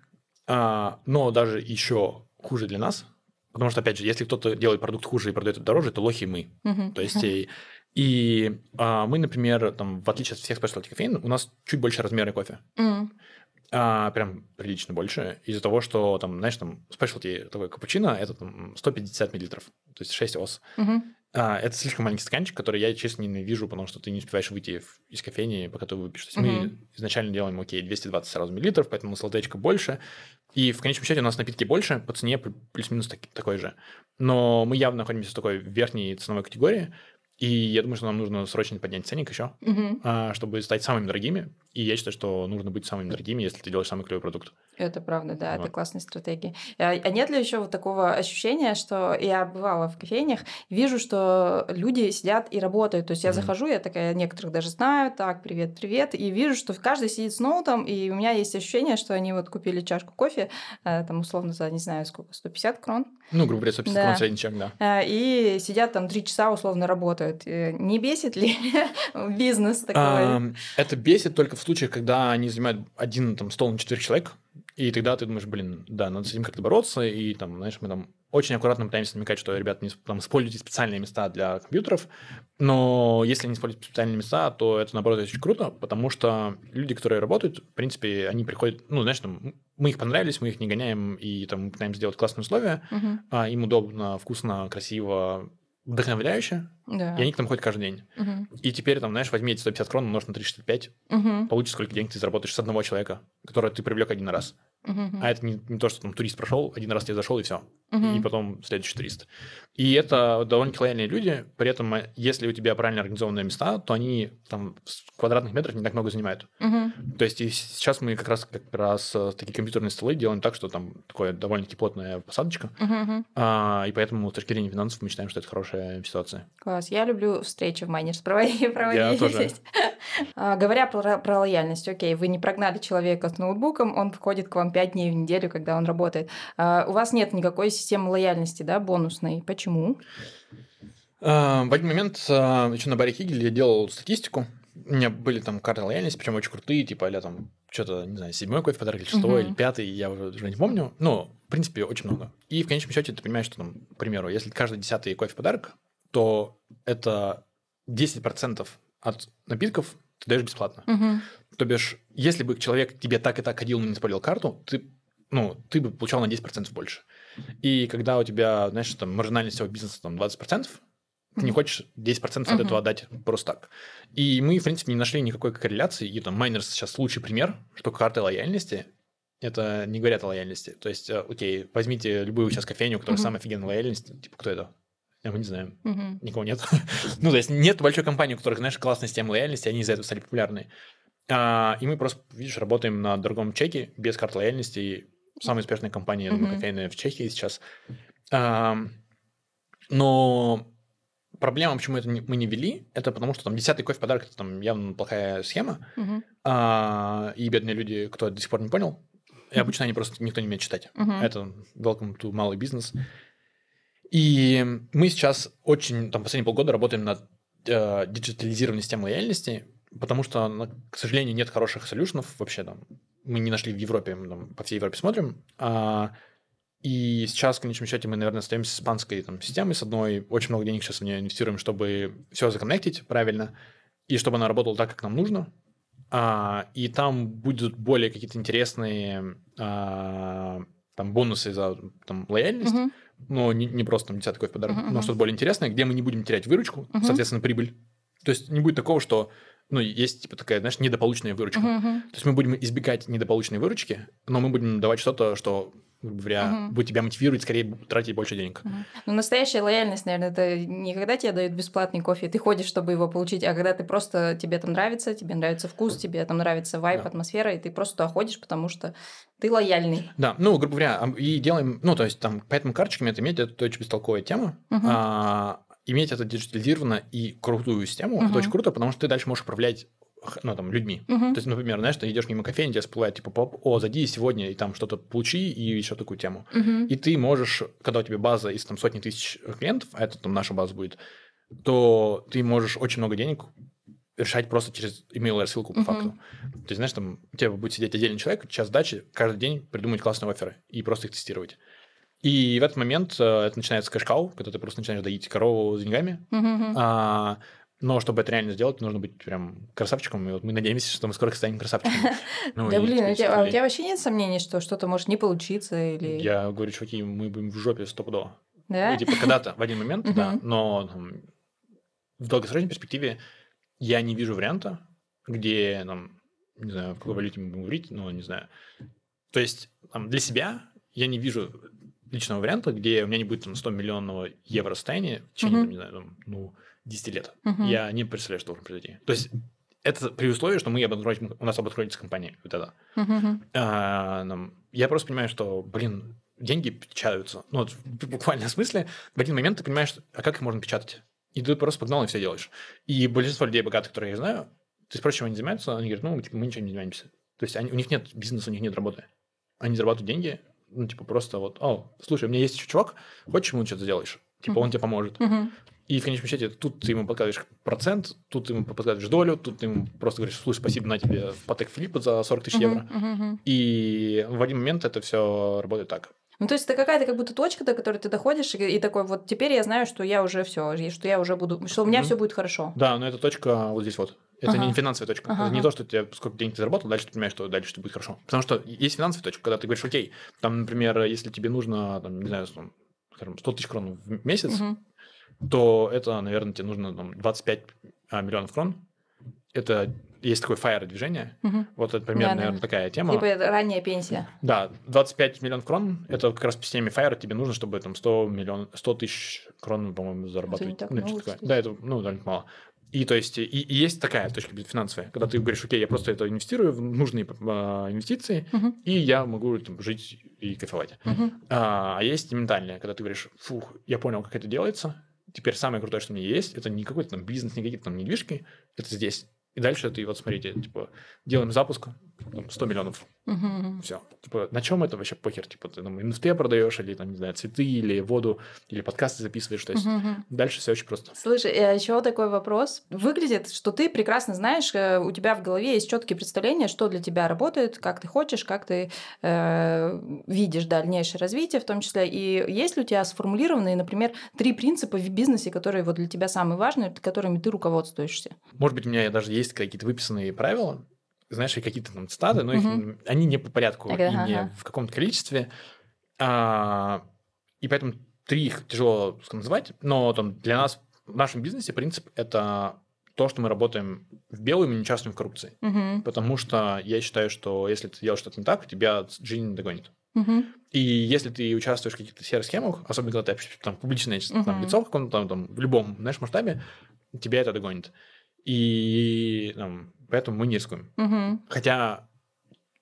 а, но даже еще хуже для нас. Потому что, опять же, если кто-то делает продукт хуже и продает это дороже, то лохи мы. Мгм. То есть, и, и, а, мы, например, там, в отличие от всех specialty кофеин, у нас чуть больше размеры кофе. М. А, прям прилично больше. Из-за того, что там, знаешь, там specialty такой капучино, это там 150 миллилитров, то есть 6 ос. Мгм. А, это слишком маленький стаканчик, который я, честно, ненавижу, потому что ты не успеваешь выйти из кофейни, пока ты выпьешь. То есть мы Мгм. изначально делаем, окей, 220 сразу миллилитров, поэтому сладечка больше. И в конечном счете у нас напитки больше, по цене плю- плюс-минус таки- такой же. Но мы явно находимся в такой верхней ценовой категории, и я думаю, что нам нужно срочно поднять ценник еще, Мгм. а, чтобы стать самыми дорогими. И я считаю, что нужно быть самыми дорогими, если ты делаешь самый клевый продукт. Это правда, да, это Вот. классная стратегия. А, а нет ли еще вот такого ощущения, что я бывала в кофейнях, вижу, что люди сидят и работают. То есть я Мгм. захожу, я такая, некоторых даже знаю, так, привет, привет, и вижу, что каждый сидит с ноутом, и у меня есть ощущение, что они вот купили чашку кофе, э, там условно за, не знаю, сколько, 150 крон, Ну, грубо говоря, 150 Да. чек, да. э, и сидят там три часа условно работают. Э, Не бесит ли бизнес такой? Это бесит только в случаях, когда они занимают один там, стол на четырех человек, и тогда ты думаешь, блин, да, надо с этим как-то бороться, и там, знаешь, мы там очень аккуратно пытаемся намекать, что, ребята, не там, используйте специальные места для компьютеров, но если они используют специальные места, то это, наоборот, очень круто, потому что люди, которые работают, в принципе, они приходят, ну, знаешь, там, мы их понравились, мы их не гоняем, и там пытаемся сделать классные условия, Мгм. а им удобно, вкусно, красиво, вдохновляюще, Да. и они к нам ходят каждый день. Мгм. И теперь, там, знаешь, возьми эти 150 крон, умножь на 365, Мгм. получишь, сколько денег ты заработаешь с одного человека, которого ты привлек один раз. Мгм. А это не, не то, что там турист прошел, один раз тебе зашел, и все. Мгм. И потом следующий турист. И это довольно лояльные люди. При этом, э, если у тебя правильно организованные места, то они там квадратных метров не так много занимают. Мгм. То есть и сейчас мы как раз, как раз э, такие компьютерные столы делаем так, что там такое довольно-таки плотная посадочка. Мгм. А, и поэтому с точки зрения финансов мы считаем, что это хорошая ситуация. Класс. Я люблю встречи в Майнерс проводить. проводить. тоже. А, Говоря про, про лояльность, окей, вы не прогнали человека с ноутбуком, он входит к вам 5 дней в неделю, когда он работает. А, У вас нет никакой системы лояльности, да, бонусной. Почему? А, В один момент еще на баре Хигель я делал статистику. У меня были там карты лояльности, причем очень крутые, типа, а там что-то, не знаю, седьмой кофе подарок или шестой, Мгм. или пятый, я уже, не помню. Ну, в принципе, очень много. И в конечном счете ты понимаешь, что там, к примеру, если каждый десятый кофе подарок, то это 10% от напитков ты даешь бесплатно. Мгм. То бишь, если бы человек тебе так и так ходил, но не использовал карту, ты, ну, ты бы получал на 10% больше. И когда у тебя, знаешь, там, маржинальность всего бизнеса там 20%, ты не хочешь 10% от Мгм. этого отдать просто так. И мы, в принципе, не нашли никакой корреляции. И там Майнерс сейчас лучший пример, что карты лояльности это не говорят о лояльности. То есть, э, окей, возьмите любую сейчас кофейню, которой Мгм. самая офигенная лояльность. Типа, кто это? Я мы не знаем. Мгм. Никого нет. ну, то есть, нет большой компании, у которых, знаешь, классная система лояльности, они из-за этого стали популярны. А, и мы просто, видишь, работаем на другом чеке, без карт лояльности. Самая успешная компания, я думаю, Мгм. кофейная в Чехии сейчас. Ам, но проблема, почему это не- мы не вели, это потому что там десятый кофе подарок, это там явно плохая схема. Мгм. А, и бедные люди, кто до сих пор не понял, и обычно они просто никто не умеет читать. Мгм. Это welcome to малый бизнес. И мы сейчас очень, там, последние полгода работаем над э, диджитализированием системы лояльности, потому что, на- к сожалению, нет хороших солюшенов вообще там. Мы не нашли в Европе, мы там по всей Европе смотрим. А, и сейчас, в конечном счете, мы, наверное, остаемся с испанской там, системой, с одной. Очень много денег сейчас в нее инвестируем, чтобы все законнектить правильно, и чтобы она работала так, как нам нужно. А, и там будут более какие-то интересные а, там бонусы за там, лояльность, Мгм. но не, не просто там десятый кофе подарок, Мгм, но что-то более интересное, где мы не будем терять выручку, Мгм. соответственно, прибыль. То есть не будет такого, что ну, есть, типа, такая, знаешь, недополученная выручка. Мгм. То есть мы будем избегать недополученной выручки, но мы будем давать что-то, что, грубо говоря, Мгм. будет тебя мотивировать скорее тратить больше денег. Мгм. Ну, настоящая лояльность, наверное, это не когда тебе дают бесплатный кофе, ты ходишь, чтобы его получить, а когда ты просто, тебе там нравится, тебе нравится вкус, тебе там нравится вайб, Да. атмосфера, и ты просто туда ходишь, потому что ты лояльный. Да, ну, грубо говоря, и делаем, ну, то есть там, поэтому карточками это иметь, это очень бестолковая тема. Мгм. А, иметь это диджитализированно и крутую систему, Мгм. это очень круто, потому что ты дальше можешь управлять ну, там, людьми. Мгм. То есть, например, знаешь, ты идешь мимо кофейни, тебе всплывает, типа, поп, о, зайди сегодня и там что-то получи и еще такую тему. Мгм. И ты можешь, когда у тебя база из там сотни тысяч клиентов, а это там наша база будет, то ты можешь очень много денег решать просто через email рассылку по Мгм. факту. То есть, знаешь, там у тебя будет сидеть отдельный человек, час сдачи, каждый день придумать классные оферы и просто их тестировать. И в этот момент э, это начинается кэшкау, когда ты просто начинаешь доить корову с деньгами. Мгм. А, но чтобы это реально сделать, нужно быть прям красавчиком. И вот мы надеемся, что мы скоро станем красавчиками. Ну, Да блин, у тебя, а тебя вообще нет сомнений, что что-то может не получиться или... Я говорю, чуваки, мы будем в жопе стопудово. Да? Типа, когда-то, в один момент, да, но в долгосрочной перспективе я не вижу варианта, где, там, не знаю, в какой валюте мы будем говорить, но не знаю. То есть там, для себя я не вижу личного варианта, где у меня не будет там 100 миллионного евро состояния в течение, Мгм. там, не знаю, там, ну, 10 лет. Мгм. Я не представляю, что должно произойти. То есть это при условии, что мы обанкротим, у нас обанкротится компания. Вот это. А, нам- я просто понимаю, что, блин, деньги печатаются. Ну, вот в буквальном смысле, в один момент ты понимаешь, а как их можно печатать? И ты просто погнал и все делаешь. И большинство людей богатых, которые я знаю, ты спросишь, чем они занимаются, они говорят, ну, типа, мы ничем не занимаемся. То есть они, у них нет бизнеса, у них нет работы. Они зарабатывают деньги, ну, типа, просто вот, о, слушай, у меня есть еще чувак, хочешь, ему что-то сделаешь? Типа, он тебе поможет. И в конечном счете тут ты ему подкладываешь процент, тут ты ему подкладываешь долю, тут ты ему просто говоришь, слушай, спасибо на тебе Патек Филиппа за 40 тысяч евро. И в один момент это все работает так. Ну, то есть это какая-то как будто точка, до которой ты доходишь, и, и такой вот теперь я знаю, что я уже все, что я уже буду, что у меня Мгм. все будет хорошо. Да, но эта точка вот здесь вот. Это Ага. не финансовая точка. Ага, это не то, что тебе сколько денег ты заработал, дальше ты понимаешь, что дальше что будет хорошо. Потому что есть финансовая точка, когда ты говоришь, окей, там, например, если тебе нужно, там, не знаю, скажем, 100 тысяч крон в месяц, Мгм. то это, наверное, тебе нужно там, 25 а, миллионов крон. Это есть такое fire движение. Мгм. Вот это примерно, Да-да. наверное, такая тема. Типа ранняя пенсия. Да, 25 миллионов крон, это как раз по системе Fire тебе нужно, чтобы там 100, миллион, 100 тысяч крон, по-моему, зарабатывать. так Ну, много, что-то такое. Да, это, ну, довольно мало. И то есть, и, и есть такая точка финансовая, когда ты говоришь, окей, я просто это инвестирую в нужные а, инвестиции, Мгм. и я могу там, жить и кайфовать. Мгм. А, а есть ментальная, когда ты говоришь, фух, я понял, как это делается, теперь самое крутое, что у меня есть, это не какой-то там бизнес, не какие-то там недвижки, это здесь. И дальше ты, вот смотрите, типа, делаем запуск, 100 миллионов, Мгм. все. Типа, на чем это вообще похер? Типа, ты там NFT продаешь, или там, не знаю, цветы, или воду, или подкасты записываешь. То есть Мгм. дальше все очень просто. Слушай, а еще такой вопрос. Выглядит, что ты прекрасно знаешь, э, у тебя в голове есть четкие представления, что для тебя работает, как ты хочешь, как ты э, видишь дальнейшее развитие в том числе. И есть ли у тебя сформулированные, например, три принципа в бизнесе, которые вот для тебя самые важные, которыми ты руководствуешься? Может быть, у меня даже есть какие-то выписанные правила, знаешь, и какие-то там цитаты, но их, Мгм. они не по порядку, Ага, и не ага. в каком-то количестве. А, и поэтому три их тяжело назвать, но там для нас в нашем бизнесе принцип – это то, что мы работаем в белую, мы не участвуем в коррупции. Мгм. Потому что я считаю, что если ты делаешь что-то не так, тебя жизнь не догонит. Мгм. И если ты участвуешь в каких-то серых схемах, особенно когда ты общаешься, там публичное там, Мгм. лицо в каком-то там, там, в любом, знаешь, масштабе, тебя это догонит. И там, поэтому мы не рискуем. Мгм. Хотя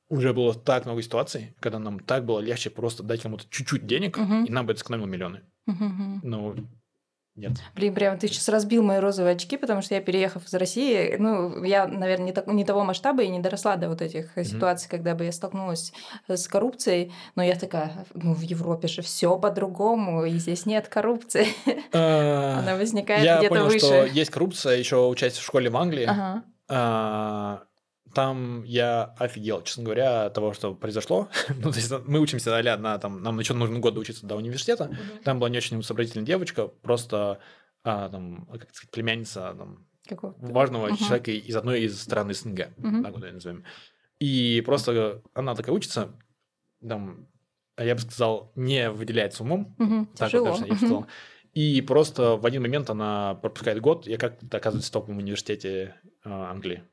уже было так много ситуаций, когда нам так было легче просто дать кому-то чуть-чуть денег, Мгм. и нам бы это сэкономило миллионы. Мгм. Но нет. Блин, прям ты сейчас разбил мои розовые очки, потому что я, переехав из России, ну, я, наверное, не, так, не того масштаба и не доросла до вот этих Мгм. ситуаций, когда бы я столкнулась с коррупцией. Но я такая, ну, в Европе же все по-другому, и здесь нет коррупции. Она возникает Я где-то понял, выше. что есть коррупция, еще учась в школе в Англии. А, Там я офигел, честно говоря, от того, что произошло. ну, то есть мы учимся а на там, нам еще нужно год учиться до университета. Там была не очень сообразительная девочка, просто а, там, как сказать, племянница там, Какого? важного Мгм. человека из одной из стран СНГ, Мгм. так вот ее назовем. И просто она такая учится, там, я бы сказал, не выделяется умом, Мгм. так Тяжело. вот, точно, я бы сказал. И просто в один момент она пропускает год, и как-то оказывается в топовом университете э, Англии.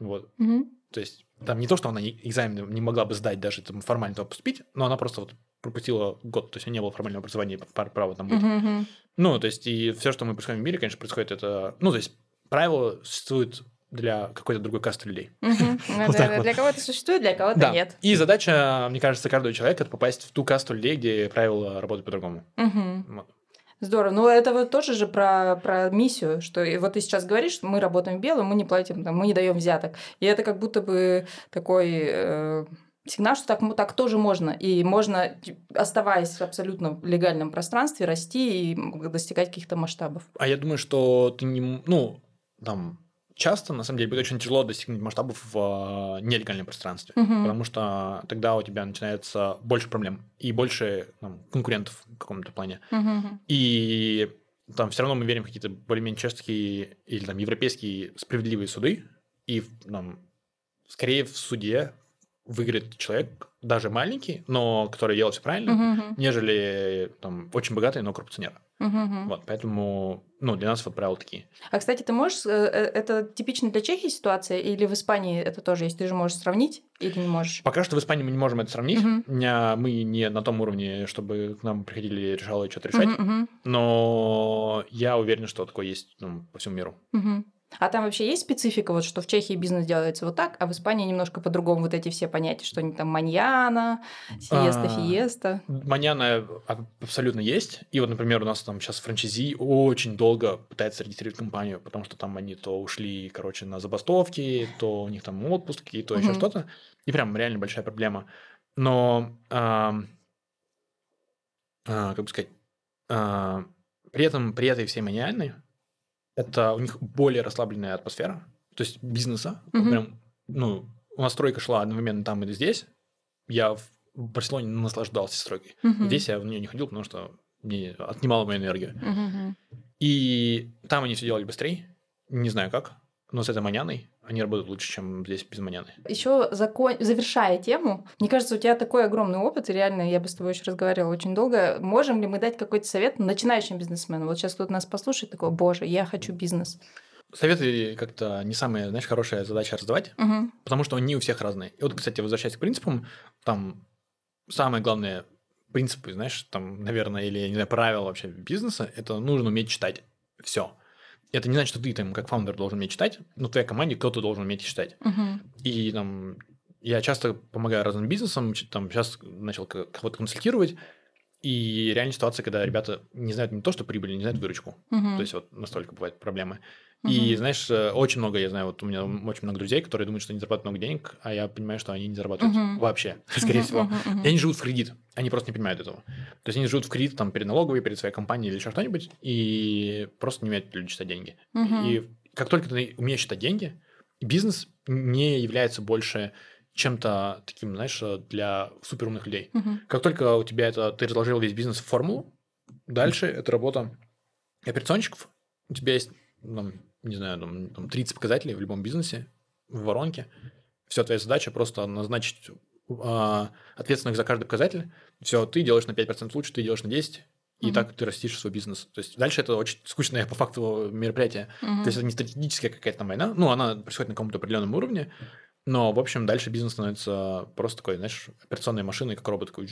Вот. Мгм. То есть там не то, что она экзамен не могла бы сдать, даже там, формально туда поступить, но она просто вот пропустила год, то есть у нее не было формального образования, пар- права там быть. Мгм. Ну, то есть и все, что мы происходим в мире, конечно, происходит это... Ну, то есть правила существуют для какой-то другой касты людей. Ну. Для кого-то существует, для кого-то нет. И задача, мне кажется, каждого человека это попасть в ту касту людей, где правила работают по-другому. Здорово. Ну, это вот тоже же про, про миссию, что и вот ты сейчас говоришь, что мы работаем в белом, мы не платим, там, мы не даем взяток. И это как будто бы такой э, сигнал, что так, так тоже можно. И можно, оставаясь в абсолютно легальном пространстве, расти и достигать каких-то масштабов. А я думаю, что ты не... Ну, там, часто, на самом деле, будет очень тяжело достигнуть масштабов в а, нелегальном пространстве. Мгм. Потому что тогда у тебя начинается больше проблем и больше там, конкурентов в каком-то плане. Мгм. И там все равно мы верим в какие-то более-менее чешские или там европейские справедливые суды. И там, скорее в суде выиграет человек, даже маленький, но который делал все правильно, мгм. нежели там очень богатый, но коррупционер. Мгм. Вот, поэтому, ну, для нас вот правила такие. А, кстати, ты можешь... э, э, Это типично для Чехии ситуация? Или в Испании это тоже есть? Ты же можешь сравнить или не можешь? Пока что в Испании мы не можем это сравнить. Мгм. У меня- Мы не на том уровне, чтобы к нам приходили и решали что-то решать. Мгм, мгм. Но я уверен, что такое есть ну, по всему миру. Мгм. А там вообще есть специфика, вот что в Чехии бизнес делается вот так, а в Испании немножко по-другому вот эти все понятия, что они там маньяна, сиеста, А, фиеста. Маньяна а- абсолютно есть. И вот, например, у нас там сейчас франчайзи очень долго пытается регистрировать компанию, потому что там они то ушли, короче, на забастовки, то у них там отпуски, то еще что-то. И прям реально большая проблема. Но, ам, а, как бы сказать, а, при этом, при этой всей маниальной, это у них более расслабленная атмосфера, то есть бизнеса. Мгм. Прям, ну, у нас стройка шла одновременно там и здесь. Я в Барселоне наслаждался стройкой. Мгм. Здесь я в нее не ходил, потому что мне отнимало мою энергию. Мгм. И там они все делали быстрее. Не знаю как, но с этой маняной они работают лучше, чем здесь без маняны. Еще закон... завершая тему, мне кажется, у тебя такой огромный опыт, и реально я бы с тобой еще разговаривала очень долго. Можем ли мы дать какой-то совет начинающим бизнесменам? Вот сейчас кто-то нас послушает, такой, боже, я хочу бизнес. Советы как-то не самая, знаешь, хорошая задача раздавать, Мгм. потому что они у всех разные. И вот, кстати, возвращаясь к принципам, там самое главное принципы, знаешь, там, наверное, или, не знаю, правила вообще бизнеса, это нужно уметь читать все. Это не значит, что ты там как фаундер должен уметь читать, но в твоей команде кто-то должен уметь читать. Мгм. И там я часто помогаю разным бизнесам, там сейчас начал кого-то консультировать, и реальная ситуация, когда ребята не знают не то, что прибыль, не знают выручку. Мгм. То есть вот настолько бывают проблемы. И знаешь, э, очень много, я знаю, вот у меня очень много друзей, которые думают, что они зарабатывают много денег, а я понимаю, что они не зарабатывают Мгм. вообще, скорее Мгм, всего. мгм, мгм. И они живут в кредит, они просто не понимают этого. То есть они живут в кредит там перед налоговой, перед своей компанией или еще что-нибудь, и просто не умеют люди считать деньги. Мгм. И как только ты умеешь считать деньги, бизнес не является больше чем-то таким, знаешь, для суперумных людей. Мгм. Как только у тебя это, ты разложил весь бизнес в формулу, дальше это работа операционщиков. У тебя есть, там, не знаю, там, там 30 показателей в любом бизнесе, в воронке. Все, твоя задача просто назначить а, ответственных за каждый показатель. Все, ты делаешь на 5% лучше, ты делаешь на 10%, и Мгм. так ты растишь свой бизнес. То есть дальше это очень скучное по факту мероприятие. Мгм. То есть это не стратегическая какая-то там война. Ну, она происходит на каком-то определенном уровне. Но, в общем, дальше бизнес становится просто такой, знаешь, операционной машиной, как робот такой.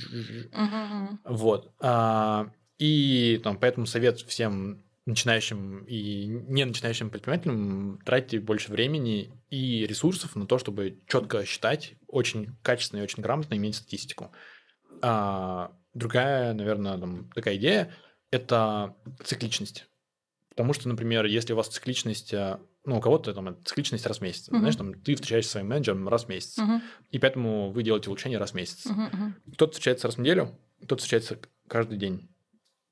мгм. Вот. А, и там, поэтому совет всем начинающим и не начинающим предпринимателям тратьте больше времени и ресурсов на то, чтобы четко считать, очень качественно и очень грамотно иметь статистику. А, другая, наверное, там, такая идея – это цикличность. Потому что, например, если у вас цикличность, а, ну, у кого-то там цикличность раз в месяц, Мгм. знаешь, там ты встречаешься со своим менеджером раз в месяц, Мгм. и поэтому вы делаете улучшение раз в месяц. Мгм, мгм. Кто-то встречается раз в неделю, кто-то встречается каждый день.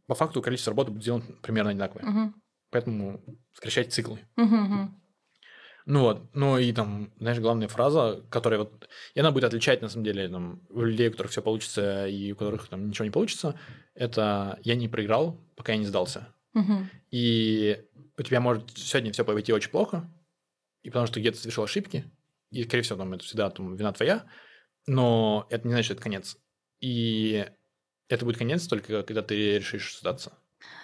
По факту количество работы будет сделано примерно одинаковое. Мгм. Поэтому сокращать циклы. Мгм, мгм. Ну вот, ну и там, знаешь, главная фраза, которая вот, и она будет отличать, на самом деле, там, у людей, у которых все получится и у которых там ничего не получится, это «я не проиграл, пока я не сдался». Мгм. И у тебя может сегодня все пойти очень плохо, и потому что где-то совершил ошибки, и, скорее всего, там, это всегда там, вина твоя, но это не значит, что это конец. И это будет конец только когда ты решишь сдаться.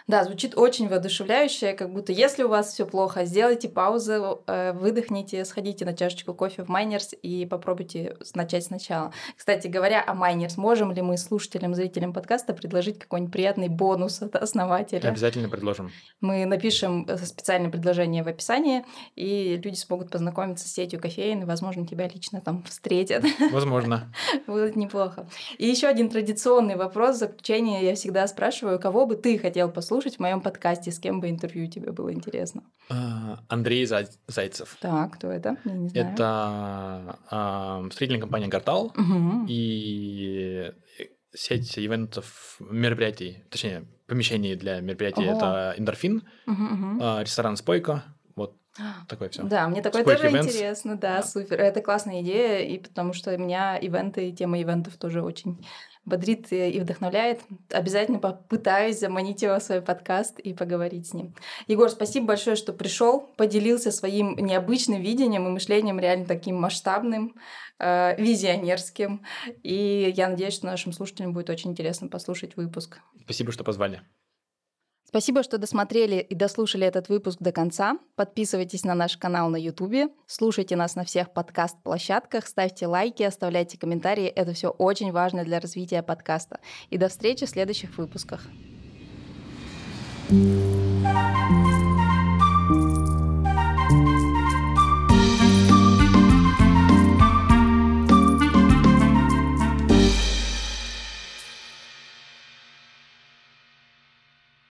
Да, звучит очень воодушевляюще, как будто если у вас все плохо, сделайте паузу, э, выдохните, сходите на чашечку кофе в Майнерс и попробуйте начать сначала. Кстати говоря о Майнерс, можем ли мы слушателям, зрителям подкаста предложить какой-нибудь приятный бонус от основателя? Обязательно предложим. Мы напишем э, специальное предложение в описании, и люди смогут познакомиться с сетью кофеин, и, возможно, тебя лично там встретят. Возможно. Будет неплохо. И еще один традиционный вопрос в заключение я всегда спрашиваю, кого бы ты хотел послушать послушать в моем подкасте, с кем бы интервью тебе было интересно. А, Андрей Зайцев. Так, кто это? Я не знаю. Это а, строительная компания «Гартал» угу. и сеть ивентов, мероприятий, точнее, помещений для мероприятий. Ого. Это «Эндорфин», угу, угу. ресторан «Спойка», вот такое все. Да, мне такое Спойк тоже events. интересно, да, да, супер. Это классная идея, и потому что меня ивенты, тема ивентов тоже очень бодрит и вдохновляет. Обязательно попытаюсь заманить его в свой подкаст и поговорить с ним. Егор, спасибо большое, что пришел, поделился своим необычным видением и мышлением реально таким масштабным, э, визионерским. И я надеюсь, что нашим слушателям будет очень интересно послушать выпуск. Спасибо, что позвали. Спасибо, что досмотрели и дослушали этот выпуск до конца. Подписывайтесь на наш канал на YouTube, слушайте нас на всех подкаст-площадках, ставьте лайки, оставляйте комментарии. Это все очень важно для развития подкаста. И до встречи в следующих выпусках. thank you